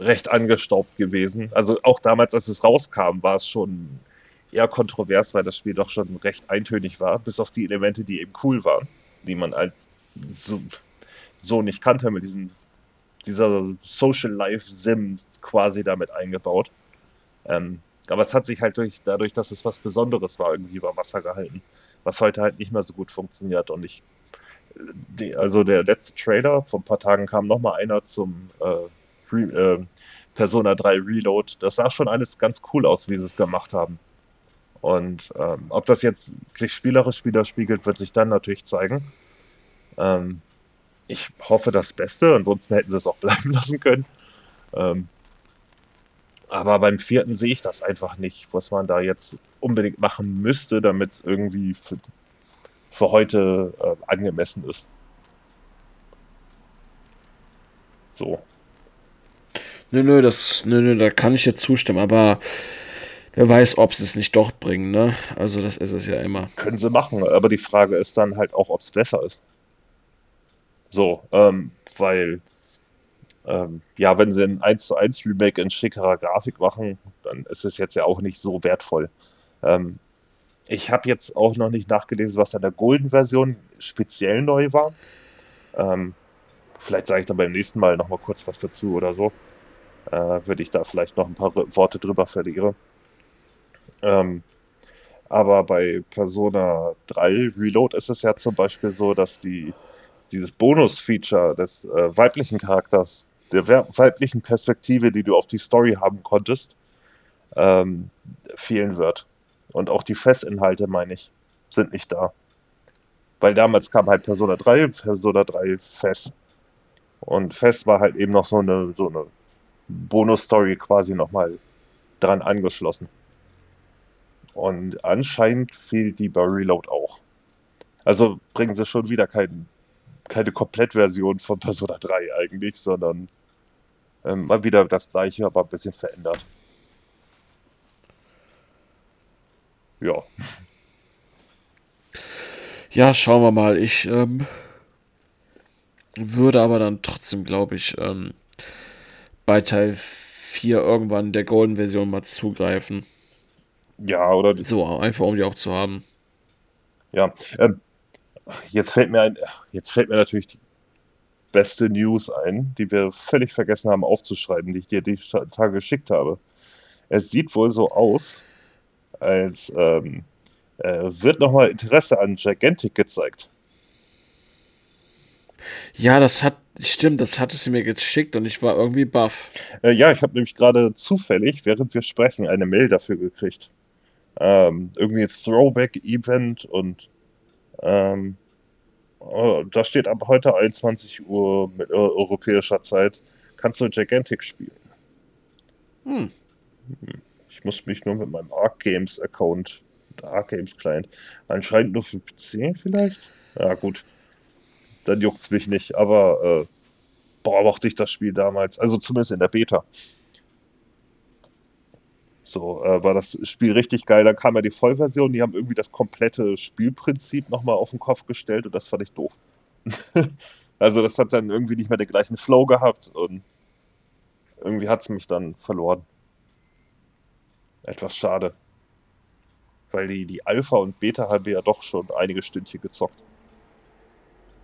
recht angestaubt gewesen. Also auch damals, als es rauskam, war es schon eher kontrovers, weil das Spiel doch schon recht eintönig war, bis auf die Elemente, die eben cool waren, die man halt so so nicht kannte, mit diesem, dieser Social Life Sim quasi damit eingebaut. Ähm, aber es hat sich halt durch, dadurch, dass es was Besonderes war, irgendwie über Wasser gehalten, was heute halt nicht mehr so gut funktioniert. Und ich, die, also der letzte Trailer, vor ein paar Tagen kam nochmal einer zum äh, Re, äh, Persona 3 Reload. Das sah schon alles ganz cool aus, wie sie es gemacht haben. Und ähm, ob das jetzt sich spielerisch widerspiegelt, wird sich dann natürlich zeigen. Ähm, ich hoffe das Beste, ansonsten hätten sie es auch bleiben lassen können. Ähm, aber beim vierten sehe ich das einfach nicht, was man da jetzt unbedingt machen müsste, damit es irgendwie für, für heute äh, angemessen ist. So. Nö, nö, das, nö, nö, da kann ich jetzt zustimmen, aber Wer weiß, ob sie es nicht doch bringen, ne? Also das ist es ja immer. Können sie machen, aber die Frage ist dann halt auch, ob es besser ist. So, ähm, weil, ähm, ja, wenn sie ein 1 zu 1 Remake in schickerer Grafik machen, dann ist es jetzt ja auch nicht so wertvoll. Ähm, ich habe jetzt auch noch nicht nachgelesen, was an der Golden-Version speziell neu war. Ähm, vielleicht sage ich dann beim nächsten Mal nochmal kurz was dazu oder so. Äh, Würde ich da vielleicht noch ein paar Worte drüber verlieren. Ähm, aber bei Persona 3 Reload ist es ja zum Beispiel so, dass die, dieses Bonus-Feature des äh, weiblichen Charakters, der weiblichen Perspektive, die du auf die Story haben konntest, ähm, fehlen wird. Und auch die Fessinhalte, meine ich, sind nicht da. Weil damals kam halt Persona 3, Persona 3 Fest. Und Fest war halt eben noch so eine, so eine Bonus-Story quasi nochmal dran angeschlossen. Und anscheinend fehlt die bei Reload auch. Also bringen sie schon wieder kein, keine Komplettversion von Persona 3 eigentlich, sondern ähm, mal wieder das gleiche, aber ein bisschen verändert. Ja. Ja, schauen wir mal. Ich ähm, würde aber dann trotzdem, glaube ich, ähm, bei Teil 4 irgendwann der Golden-Version mal zugreifen. Ja, oder? So, einfach um die auch zu haben. Ja, ähm, jetzt fällt mir ein, jetzt fällt mir natürlich die beste News ein, die wir völlig vergessen haben aufzuschreiben, die ich dir die Tage geschickt habe. Es sieht wohl so aus, als ähm, äh, wird nochmal Interesse an Gigantic gezeigt. Ja, das hat, stimmt, das hatte sie mir geschickt und ich war irgendwie baff. Äh, ja, ich habe nämlich gerade zufällig, während wir sprechen, eine Mail dafür gekriegt. Ähm, irgendwie ein Throwback-Event und ähm, oh, da steht ab heute 21 Uhr mit äh, europäischer Zeit, kannst du Gigantic spielen. Hm. Ich muss mich nur mit meinem Arc Games Account, Arc Games Client, anscheinend nur für PC vielleicht? Ja, gut dann juckt es mich nicht. Aber äh, boah, mochte ich das Spiel damals. Also zumindest in der Beta. So, äh, war das Spiel richtig geil. Dann kam ja die Vollversion, die haben irgendwie das komplette Spielprinzip nochmal auf den Kopf gestellt und das fand ich doof. also das hat dann irgendwie nicht mehr den gleichen Flow gehabt und irgendwie hat es mich dann verloren. Etwas schade. Weil die, die Alpha und Beta haben wir ja doch schon einige Stündchen gezockt.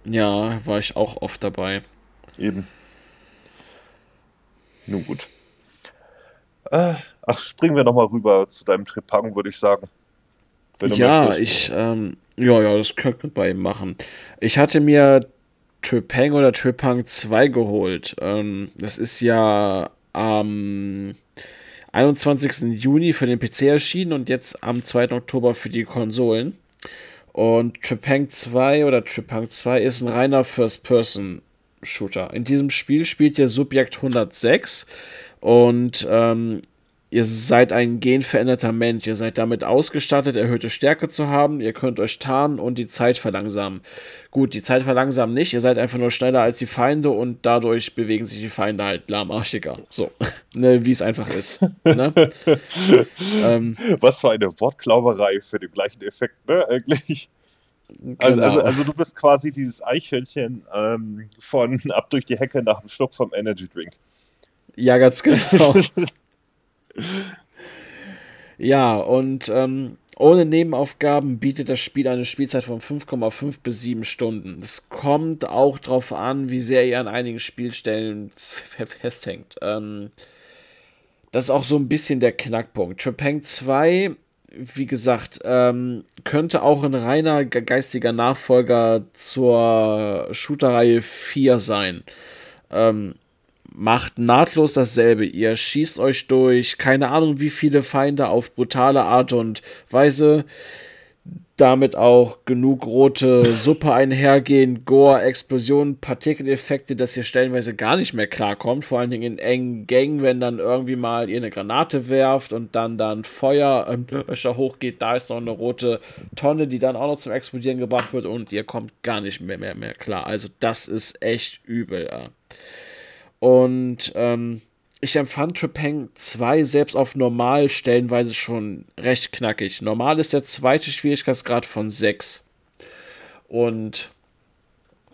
Ja, war ich auch oft dabei. Eben. Nun gut. Äh, ach, springen wir nochmal rüber zu deinem Tripang, würde ich sagen. ja, möchtest. ich, ähm, ja, ja, das könnte man bei ihm machen. Ich hatte mir Tripang oder Tripang 2 geholt. Ähm, das ist ja am 21. Juni für den PC erschienen und jetzt am 2. Oktober für die Konsolen. Und Tripang 2 oder Tripang 2 ist ein reiner First-Person-Shooter. In diesem Spiel spielt ihr Subjekt 106 und ähm, ihr seid ein genveränderter Mensch. Ihr seid damit ausgestattet, erhöhte Stärke zu haben. Ihr könnt euch tarnen und die Zeit verlangsamen. Gut, die Zeit verlangsamen nicht. Ihr seid einfach nur schneller als die Feinde und dadurch bewegen sich die Feinde halt lahmarschiger. So, ne, wie es einfach ist. Ne? ähm, Was für eine Wortklauberei für den gleichen Effekt, ne, eigentlich. Also, genau. also, also, du bist quasi dieses Eichhörnchen ähm, von ab durch die Hecke nach dem Schluck vom Energy Drink. Ja, ganz genau. ja, und ähm, ohne Nebenaufgaben bietet das Spiel eine Spielzeit von 5,5 bis 7 Stunden. Es kommt auch darauf an, wie sehr ihr an einigen Spielstellen festhängt. Ähm, das ist auch so ein bisschen der Knackpunkt. Trepang 2 wie gesagt, ähm, könnte auch ein reiner geistiger Nachfolger zur Shooter-Reihe 4 sein. Ähm, macht nahtlos dasselbe. Ihr schießt euch durch keine Ahnung wie viele Feinde auf brutale Art und Weise damit auch genug rote Suppe einhergehen, Gore, Explosionen, Partikeleffekte, dass ihr stellenweise gar nicht mehr klarkommt. Vor allen Dingen in engen Gängen, wenn dann irgendwie mal ihr eine Granate werft und dann dann Feuer ähm, hochgeht, da ist noch eine rote Tonne, die dann auch noch zum Explodieren gebracht wird und ihr kommt gar nicht mehr, mehr, mehr klar. Also das ist echt übel. Ja. Und ähm, ich empfand Trepang 2 selbst auf normal stellenweise schon recht knackig. Normal ist der zweite Schwierigkeitsgrad von 6. Und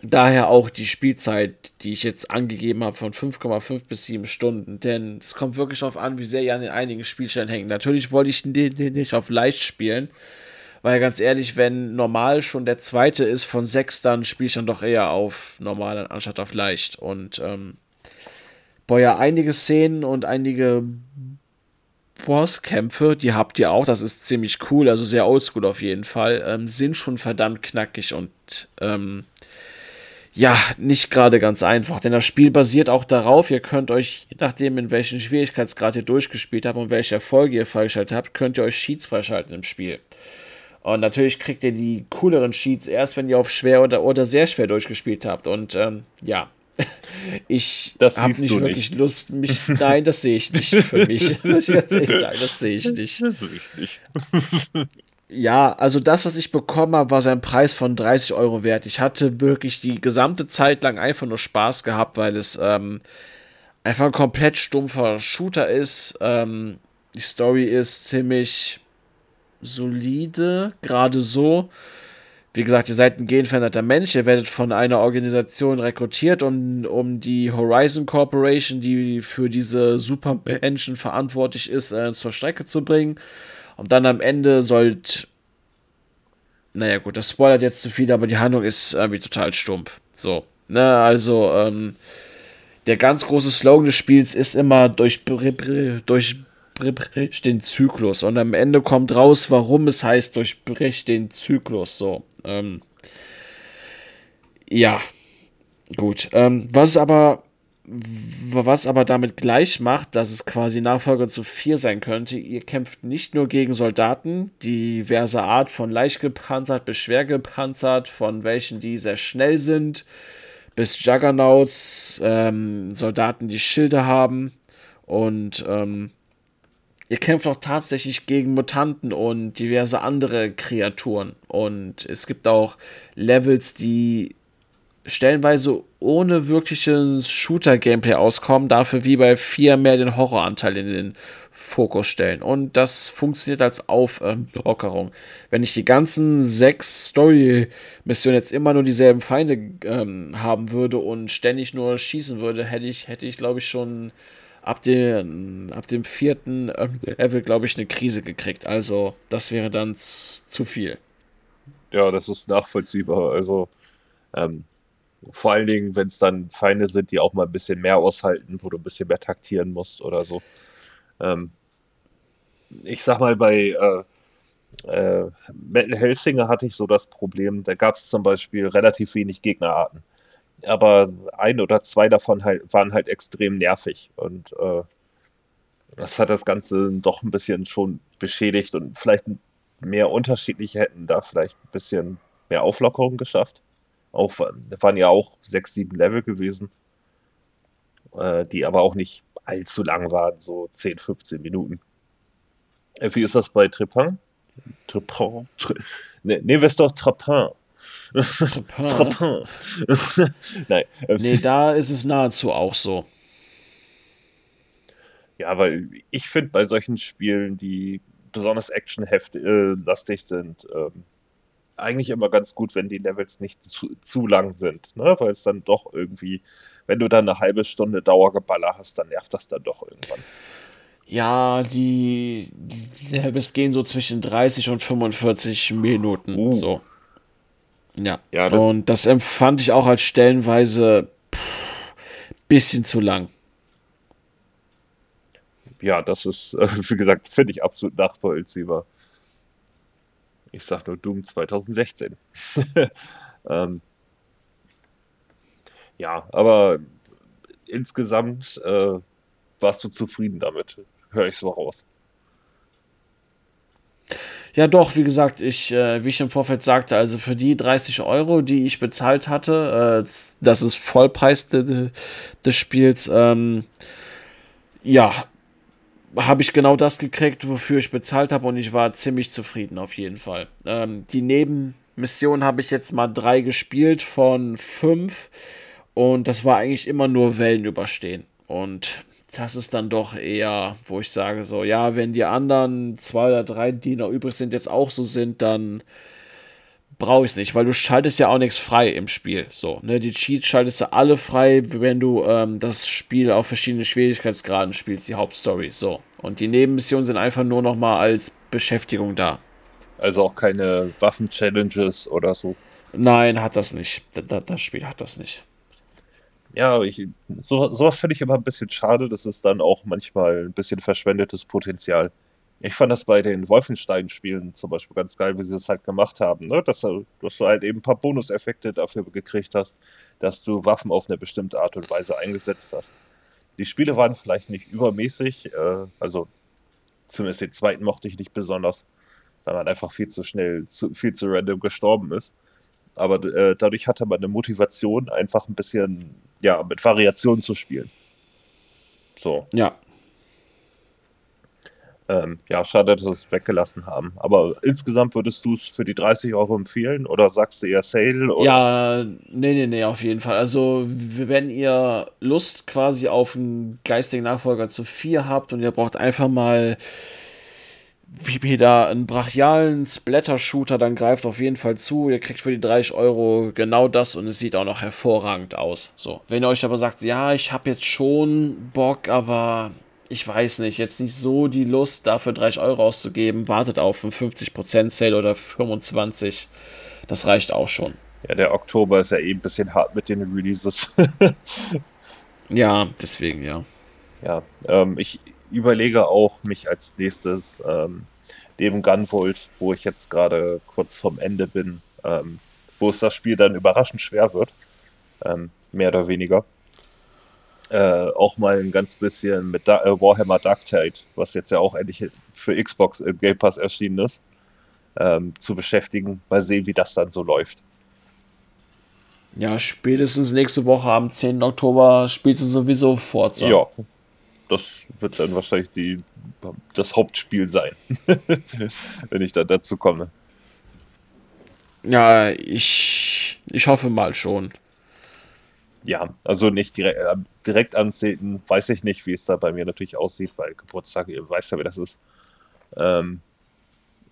daher auch die Spielzeit, die ich jetzt angegeben habe, von 5,5 bis 7 Stunden. Denn es kommt wirklich darauf an, wie sehr ihr an den einigen Spielstellen hängt. Natürlich wollte ich den nicht auf leicht spielen. Weil ganz ehrlich, wenn normal schon der zweite ist von 6, dann spiele ich dann doch eher auf normal anstatt auf leicht. Und ähm, boah, ja, einige Szenen und einige Bosskämpfe, die habt ihr auch, das ist ziemlich cool, also sehr oldschool auf jeden Fall, ähm, sind schon verdammt knackig und ähm, ja, nicht gerade ganz einfach, denn das Spiel basiert auch darauf, ihr könnt euch, je nachdem in welchen Schwierigkeitsgrad ihr durchgespielt habt und welche Erfolge ihr freigeschaltet habt, könnt ihr euch Sheets freischalten im Spiel. Und natürlich kriegt ihr die cooleren Sheets erst, wenn ihr auf schwer oder, oder sehr schwer durchgespielt habt. Und ähm, ja, ich habe nicht wirklich nicht. Lust, mich. Nein, das sehe ich nicht für mich. Das, das sehe ich nicht. Das sehe ich nicht. Ja, also das, was ich bekommen habe, war sein Preis von 30 Euro wert. Ich hatte wirklich die gesamte Zeit lang einfach nur Spaß gehabt, weil es ähm, einfach ein komplett stumpfer Shooter ist. Ähm, die Story ist ziemlich solide, gerade so. Wie gesagt, ihr seid ein genveränderter Mensch, ihr werdet von einer Organisation rekrutiert, um, um die Horizon Corporation, die für diese Supermenschen verantwortlich ist, äh, zur Strecke zu bringen. Und dann am Ende sollt. Naja, gut, das spoilert jetzt zu viel, aber die Handlung ist irgendwie total stumpf. So. Ne, also, ähm, der ganz große Slogan des Spiels ist immer durch, durch durchbricht den Zyklus. Und am Ende kommt raus, warum es heißt, durchbricht den Zyklus. So. Ähm, ja, gut. Ähm, was aber was aber damit gleich macht, dass es quasi Nachfolger zu 4 sein könnte, ihr kämpft nicht nur gegen Soldaten diverser Art, von leicht gepanzert bis schwer gepanzert, von welchen die sehr schnell sind, bis Juggernauts, ähm, Soldaten, die Schilde haben und ähm, ihr kämpft auch tatsächlich gegen Mutanten und diverse andere Kreaturen. Und es gibt auch Levels, die stellenweise ohne wirkliches Shooter-Gameplay auskommen, dafür wie bei 4 mehr den Horroranteil in den Fokus stellen. Und das funktioniert als Auflockerung. Wenn ich die ganzen sechs Story-Missionen jetzt immer nur dieselben Feinde ähm, haben würde und ständig nur schießen würde, hätte ich, hätte ich glaube ich, schon ab, den, ab dem vierten Level, glaube ich, eine Krise gekriegt. Also, das wäre dann zu viel. Ja, das ist nachvollziehbar. Also, ähm, vor allen Dingen, wenn es dann Feinde sind, die auch mal ein bisschen mehr aushalten, wo du ein bisschen mehr taktieren musst oder so. Ähm, ich sag mal, bei äh, äh, Metal Hellsinger hatte ich so das Problem, da gab es zum Beispiel relativ wenig Gegnerarten aber ein oder zwei davon halt, waren halt extrem nervig und äh, das hat das Ganze doch ein bisschen schon beschädigt und vielleicht mehr unterschiedliche hätten da vielleicht ein bisschen mehr Auflockerung geschafft. Auch, waren ja auch sechs, sieben Level gewesen, äh, die aber auch nicht allzu lang waren, so 10, 15 Minuten. Äh, wie ist das bei Trepin? Trepin? Tre ne, nehmen wir es doch Trepin. Trappin. Nein. Ähm, nee, da ist es nahezu auch so. Ja, weil ich finde bei solchen Spielen, die besonders actionlastig äh, sind, ähm, eigentlich immer ganz gut, wenn die Levels nicht zu, zu lang sind. Ne? Weil es dann doch irgendwie, wenn du dann eine halbe Stunde Dauergeballer hast, dann nervt das dann doch irgendwann. Ja, die, die Levels gehen so zwischen 30 und 45 Minuten. Uh. So. Ja. ja das und das empfand ich auch als stellenweise pff, bisschen zu lang. Ja, das ist, wie gesagt, finde ich absolut nachvollziehbar. Ich sag nur Doom 2016. ähm, ja, aber insgesamt äh, warst du zufrieden damit, höre ich so raus. Ja, doch, wie gesagt, ich, äh, wie ich im Vorfeld sagte, also für die 30 Euro, die ich bezahlt hatte, äh, das ist Vollpreis de, de, des Spiels, ähm, ja, habe ich genau das gekriegt, wofür ich bezahlt habe und ich war ziemlich zufrieden auf jeden Fall. Ähm, die Nebenmission habe ich jetzt mal drei gespielt von fünf und das war eigentlich immer nur Wellen überstehen. Und das ist dann doch eher, wo ich sage so, ja, wenn die anderen zwei oder drei, die noch übrig sind, jetzt auch so sind, dann brauche ich es nicht, weil du schaltest ja auch nichts frei im Spiel. So, ne, die Cheats schaltest du alle frei, wenn du ähm, das Spiel auf verschiedenen Schwierigkeitsgraden spielst, die Hauptstory. So. Und die Nebenmissionen sind einfach nur noch mal als Beschäftigung da. Also auch keine Waffen-Challenges oder so. Nein, hat das nicht. Das, das Spiel hat das nicht. Ja, ich, so, sowas finde ich immer ein bisschen schade. Das ist dann auch manchmal ein bisschen verschwendetes Potenzial. Ich fand das bei den Wolfenstein-Spielen zum Beispiel ganz geil, wie sie das halt gemacht haben. Ne? Dass, dass, du halt eben ein paar Bonuseffekte dafür gekriegt hast, dass du Waffen auf eine bestimmte Art und Weise eingesetzt hast. Die Spiele waren vielleicht nicht übermäßig, äh, also zumindest den zweiten mochte ich nicht besonders, weil man einfach viel zu schnell, zu, viel zu random gestorben ist. Aber äh, dadurch hatte man eine Motivation, einfach ein bisschen ja, mit Variationen zu spielen. So. Ja. Ähm, ja, schade, dass wir es weggelassen haben. Aber insgesamt würdest du es für die 30 Euro empfehlen oder sagst du eher Sale? Oder? Ja, nee, nee, nee, auf jeden Fall. Also, wenn ihr Lust quasi auf einen geistigen Nachfolger zu 4 habt und ihr braucht einfach mal wie da einen brachialen Splatter-Shooter, dann greift auf jeden Fall zu. Ihr kriegt für die 30 Euro genau das und es sieht auch noch hervorragend aus. So, wenn ihr euch aber sagt, ja, ich habe jetzt schon Bock, aber ich weiß nicht, jetzt nicht so die Lust, dafür 30 Euro auszugeben, wartet auf einen 50% Sale oder 25. Das reicht auch schon. Ja, der Oktober ist ja eh ein bisschen hart mit den Releases. ja, deswegen, ja. Ja, ähm, ich, überlege auch, mich als nächstes ähm, neben Gunvolt, wo ich jetzt gerade kurz vorm Ende bin, ähm, wo es das Spiel dann überraschend schwer wird, ähm, mehr oder weniger, äh, auch mal ein ganz bisschen mit da äh, Warhammer Dark Tide, was jetzt ja auch endlich für Xbox im Game Pass erschienen ist, ähm, zu beschäftigen. Mal sehen, wie das dann so läuft. Ja, spätestens nächste Woche am 10. Oktober spielst du sowieso Forza. Ja, das wird dann wahrscheinlich die, das Hauptspiel sein, wenn ich dann dazu komme. Ja, ich, ich hoffe mal schon. Ja, also nicht direkt, äh, direkt ansehen, weiß ich nicht, wie es da bei mir natürlich aussieht, weil Geburtstag, ihr weißt ja, wie das ist. Ähm,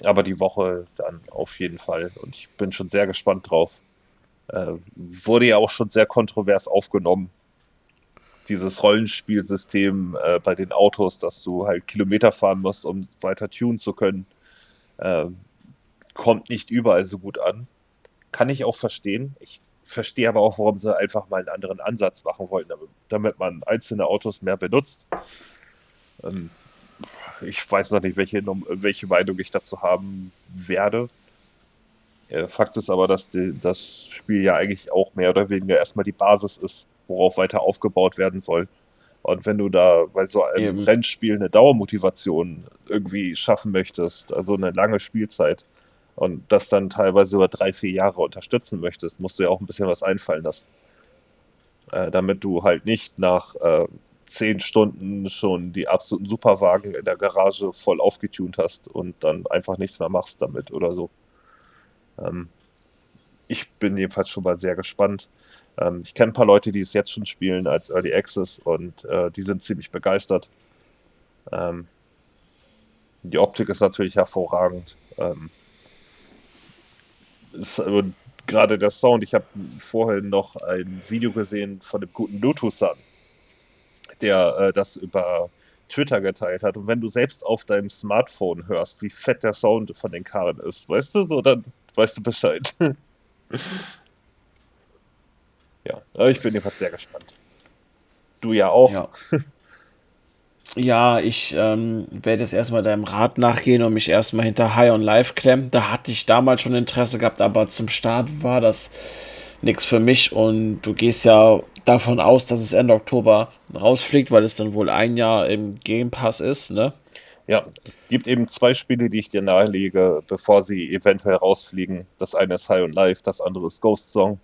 aber die Woche dann auf jeden Fall und ich bin schon sehr gespannt drauf. Äh, wurde ja auch schon sehr kontrovers aufgenommen dieses Rollenspielsystem äh, bei den Autos, dass du halt Kilometer fahren musst, um weiter tunen zu können, äh, kommt nicht überall so gut an. Kann ich auch verstehen. Ich verstehe aber auch, warum sie einfach mal einen anderen Ansatz machen wollten, damit, man einzelne Autos mehr benutzt. Ähm, ich weiß noch nicht, welche, welche Meinung ich dazu haben werde. Äh, Fakt ist aber, dass die, das Spiel ja eigentlich auch mehr oder weniger erstmal die Basis ist worauf weiter aufgebaut werden soll. Und wenn du da bei so einem Eben. Rennspiel eine Dauermotivation irgendwie schaffen möchtest, also eine lange Spielzeit, und das dann teilweise über drei, vier Jahre unterstützen möchtest, musst du ja auch ein bisschen was einfallen lassen. Äh, damit du halt nicht nach äh, zehn Stunden schon die absoluten Superwagen in der Garage voll aufgetunt hast und dann einfach nichts mehr machst damit oder so. Ähm, ich bin jedenfalls schon mal sehr gespannt. Ähm, ich kenne ein paar Leute, die es jetzt schon spielen als Early Access und äh, die sind ziemlich begeistert. Ähm, die Optik ist natürlich hervorragend. Ähm, ist, gerade der Sound, ich habe vorhin noch ein Video gesehen von dem guten Lotus-San, der äh, das über Twitter geteilt hat. Und wenn du selbst auf deinem Smartphone hörst, wie fett der Sound von den Karren ist, weißt du, so, dann weißt du Bescheid. Ja, ich bin jedenfalls sehr gespannt. Du ja auch. Ja, ja ich ähm, werde jetzt erstmal deinem Rat nachgehen und mich erstmal hinter High on Life klemmen. Da hatte ich damals schon Interesse gehabt, aber zum Start war das nichts für mich und du gehst ja davon aus, dass es Ende Oktober rausfliegt, weil es dann wohl ein Jahr im Game Pass ist, ne? Ja, gibt eben zwei Spiele, die ich dir nahelege, bevor sie eventuell rausfliegen. Das eine ist High on Life, das andere ist Ghost Song.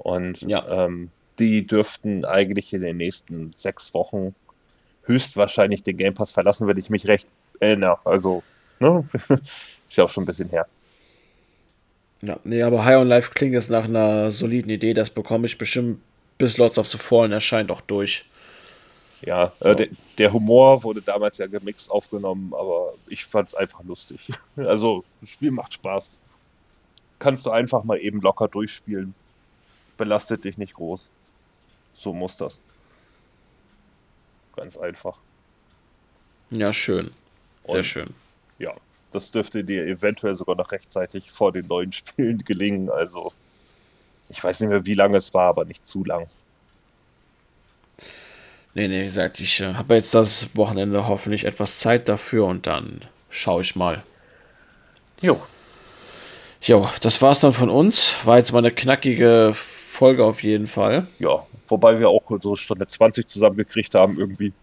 Und ja. ähm, die dürften eigentlich in den nächsten sechs Wochen höchstwahrscheinlich den Game Pass verlassen, wenn ich mich recht erinnere. Also, ne? ist ja auch schon ein bisschen her. Ja, nee, aber High on Life klingt jetzt nach einer soliden Idee. Das bekomme ich bestimmt bis Lords of the Fallen erscheint auch durch. Ja, äh, der, der, Humor wurde damals ja gemixt aufgenommen, aber ich fand es einfach lustig. Also, das Spiel macht Spaß. Kannst du einfach mal eben locker durchspielen. Belastet dich nicht groß. So muss das. Ganz einfach. Ja, schön. Sehr Und, schön. Ja, das dürfte dir eventuell sogar noch rechtzeitig vor den neuen Spielen gelingen. Also, ich weiß nicht mehr, wie lange es war, aber nicht zu lang. Nee, nee, wie gesagt, ich äh, habe jetzt das Wochenende hoffentlich etwas Zeit dafür und dann schaue ich mal. Jo. Jo, das war's dann von uns. War jetzt mal eine knackige Folge auf jeden Fall. Ja, wobei wir auch so Stunde 20 zusammengekriegt haben irgendwie.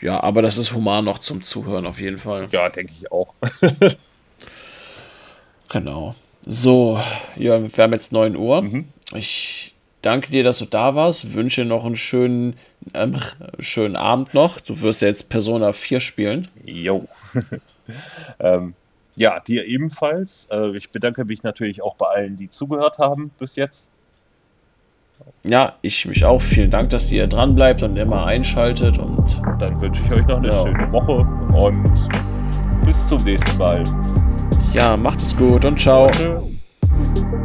Ja, aber das ist human noch zum Zuhören auf jeden Fall. Ja, denke ich auch. genau. So, ja, wir haben jetzt 9 Uhr. Mhm. Ich danke dir, dass du da warst. Wünsche noch einen schönen, ähm, schönen Abend noch. Du wirst ja jetzt Persona 4 spielen. Jo. ähm, ja, dir ebenfalls. Äh, ich bedanke mich natürlich auch bei allen, die zugehört haben bis jetzt. Ja, ich mich auch. Vielen Dank, dass ihr dran bleibt und immer einschaltet. Und dann wünsche ich euch noch eine ja. schöne Woche und bis zum nächsten Mal. Ja, macht es gut und ciao. Danke.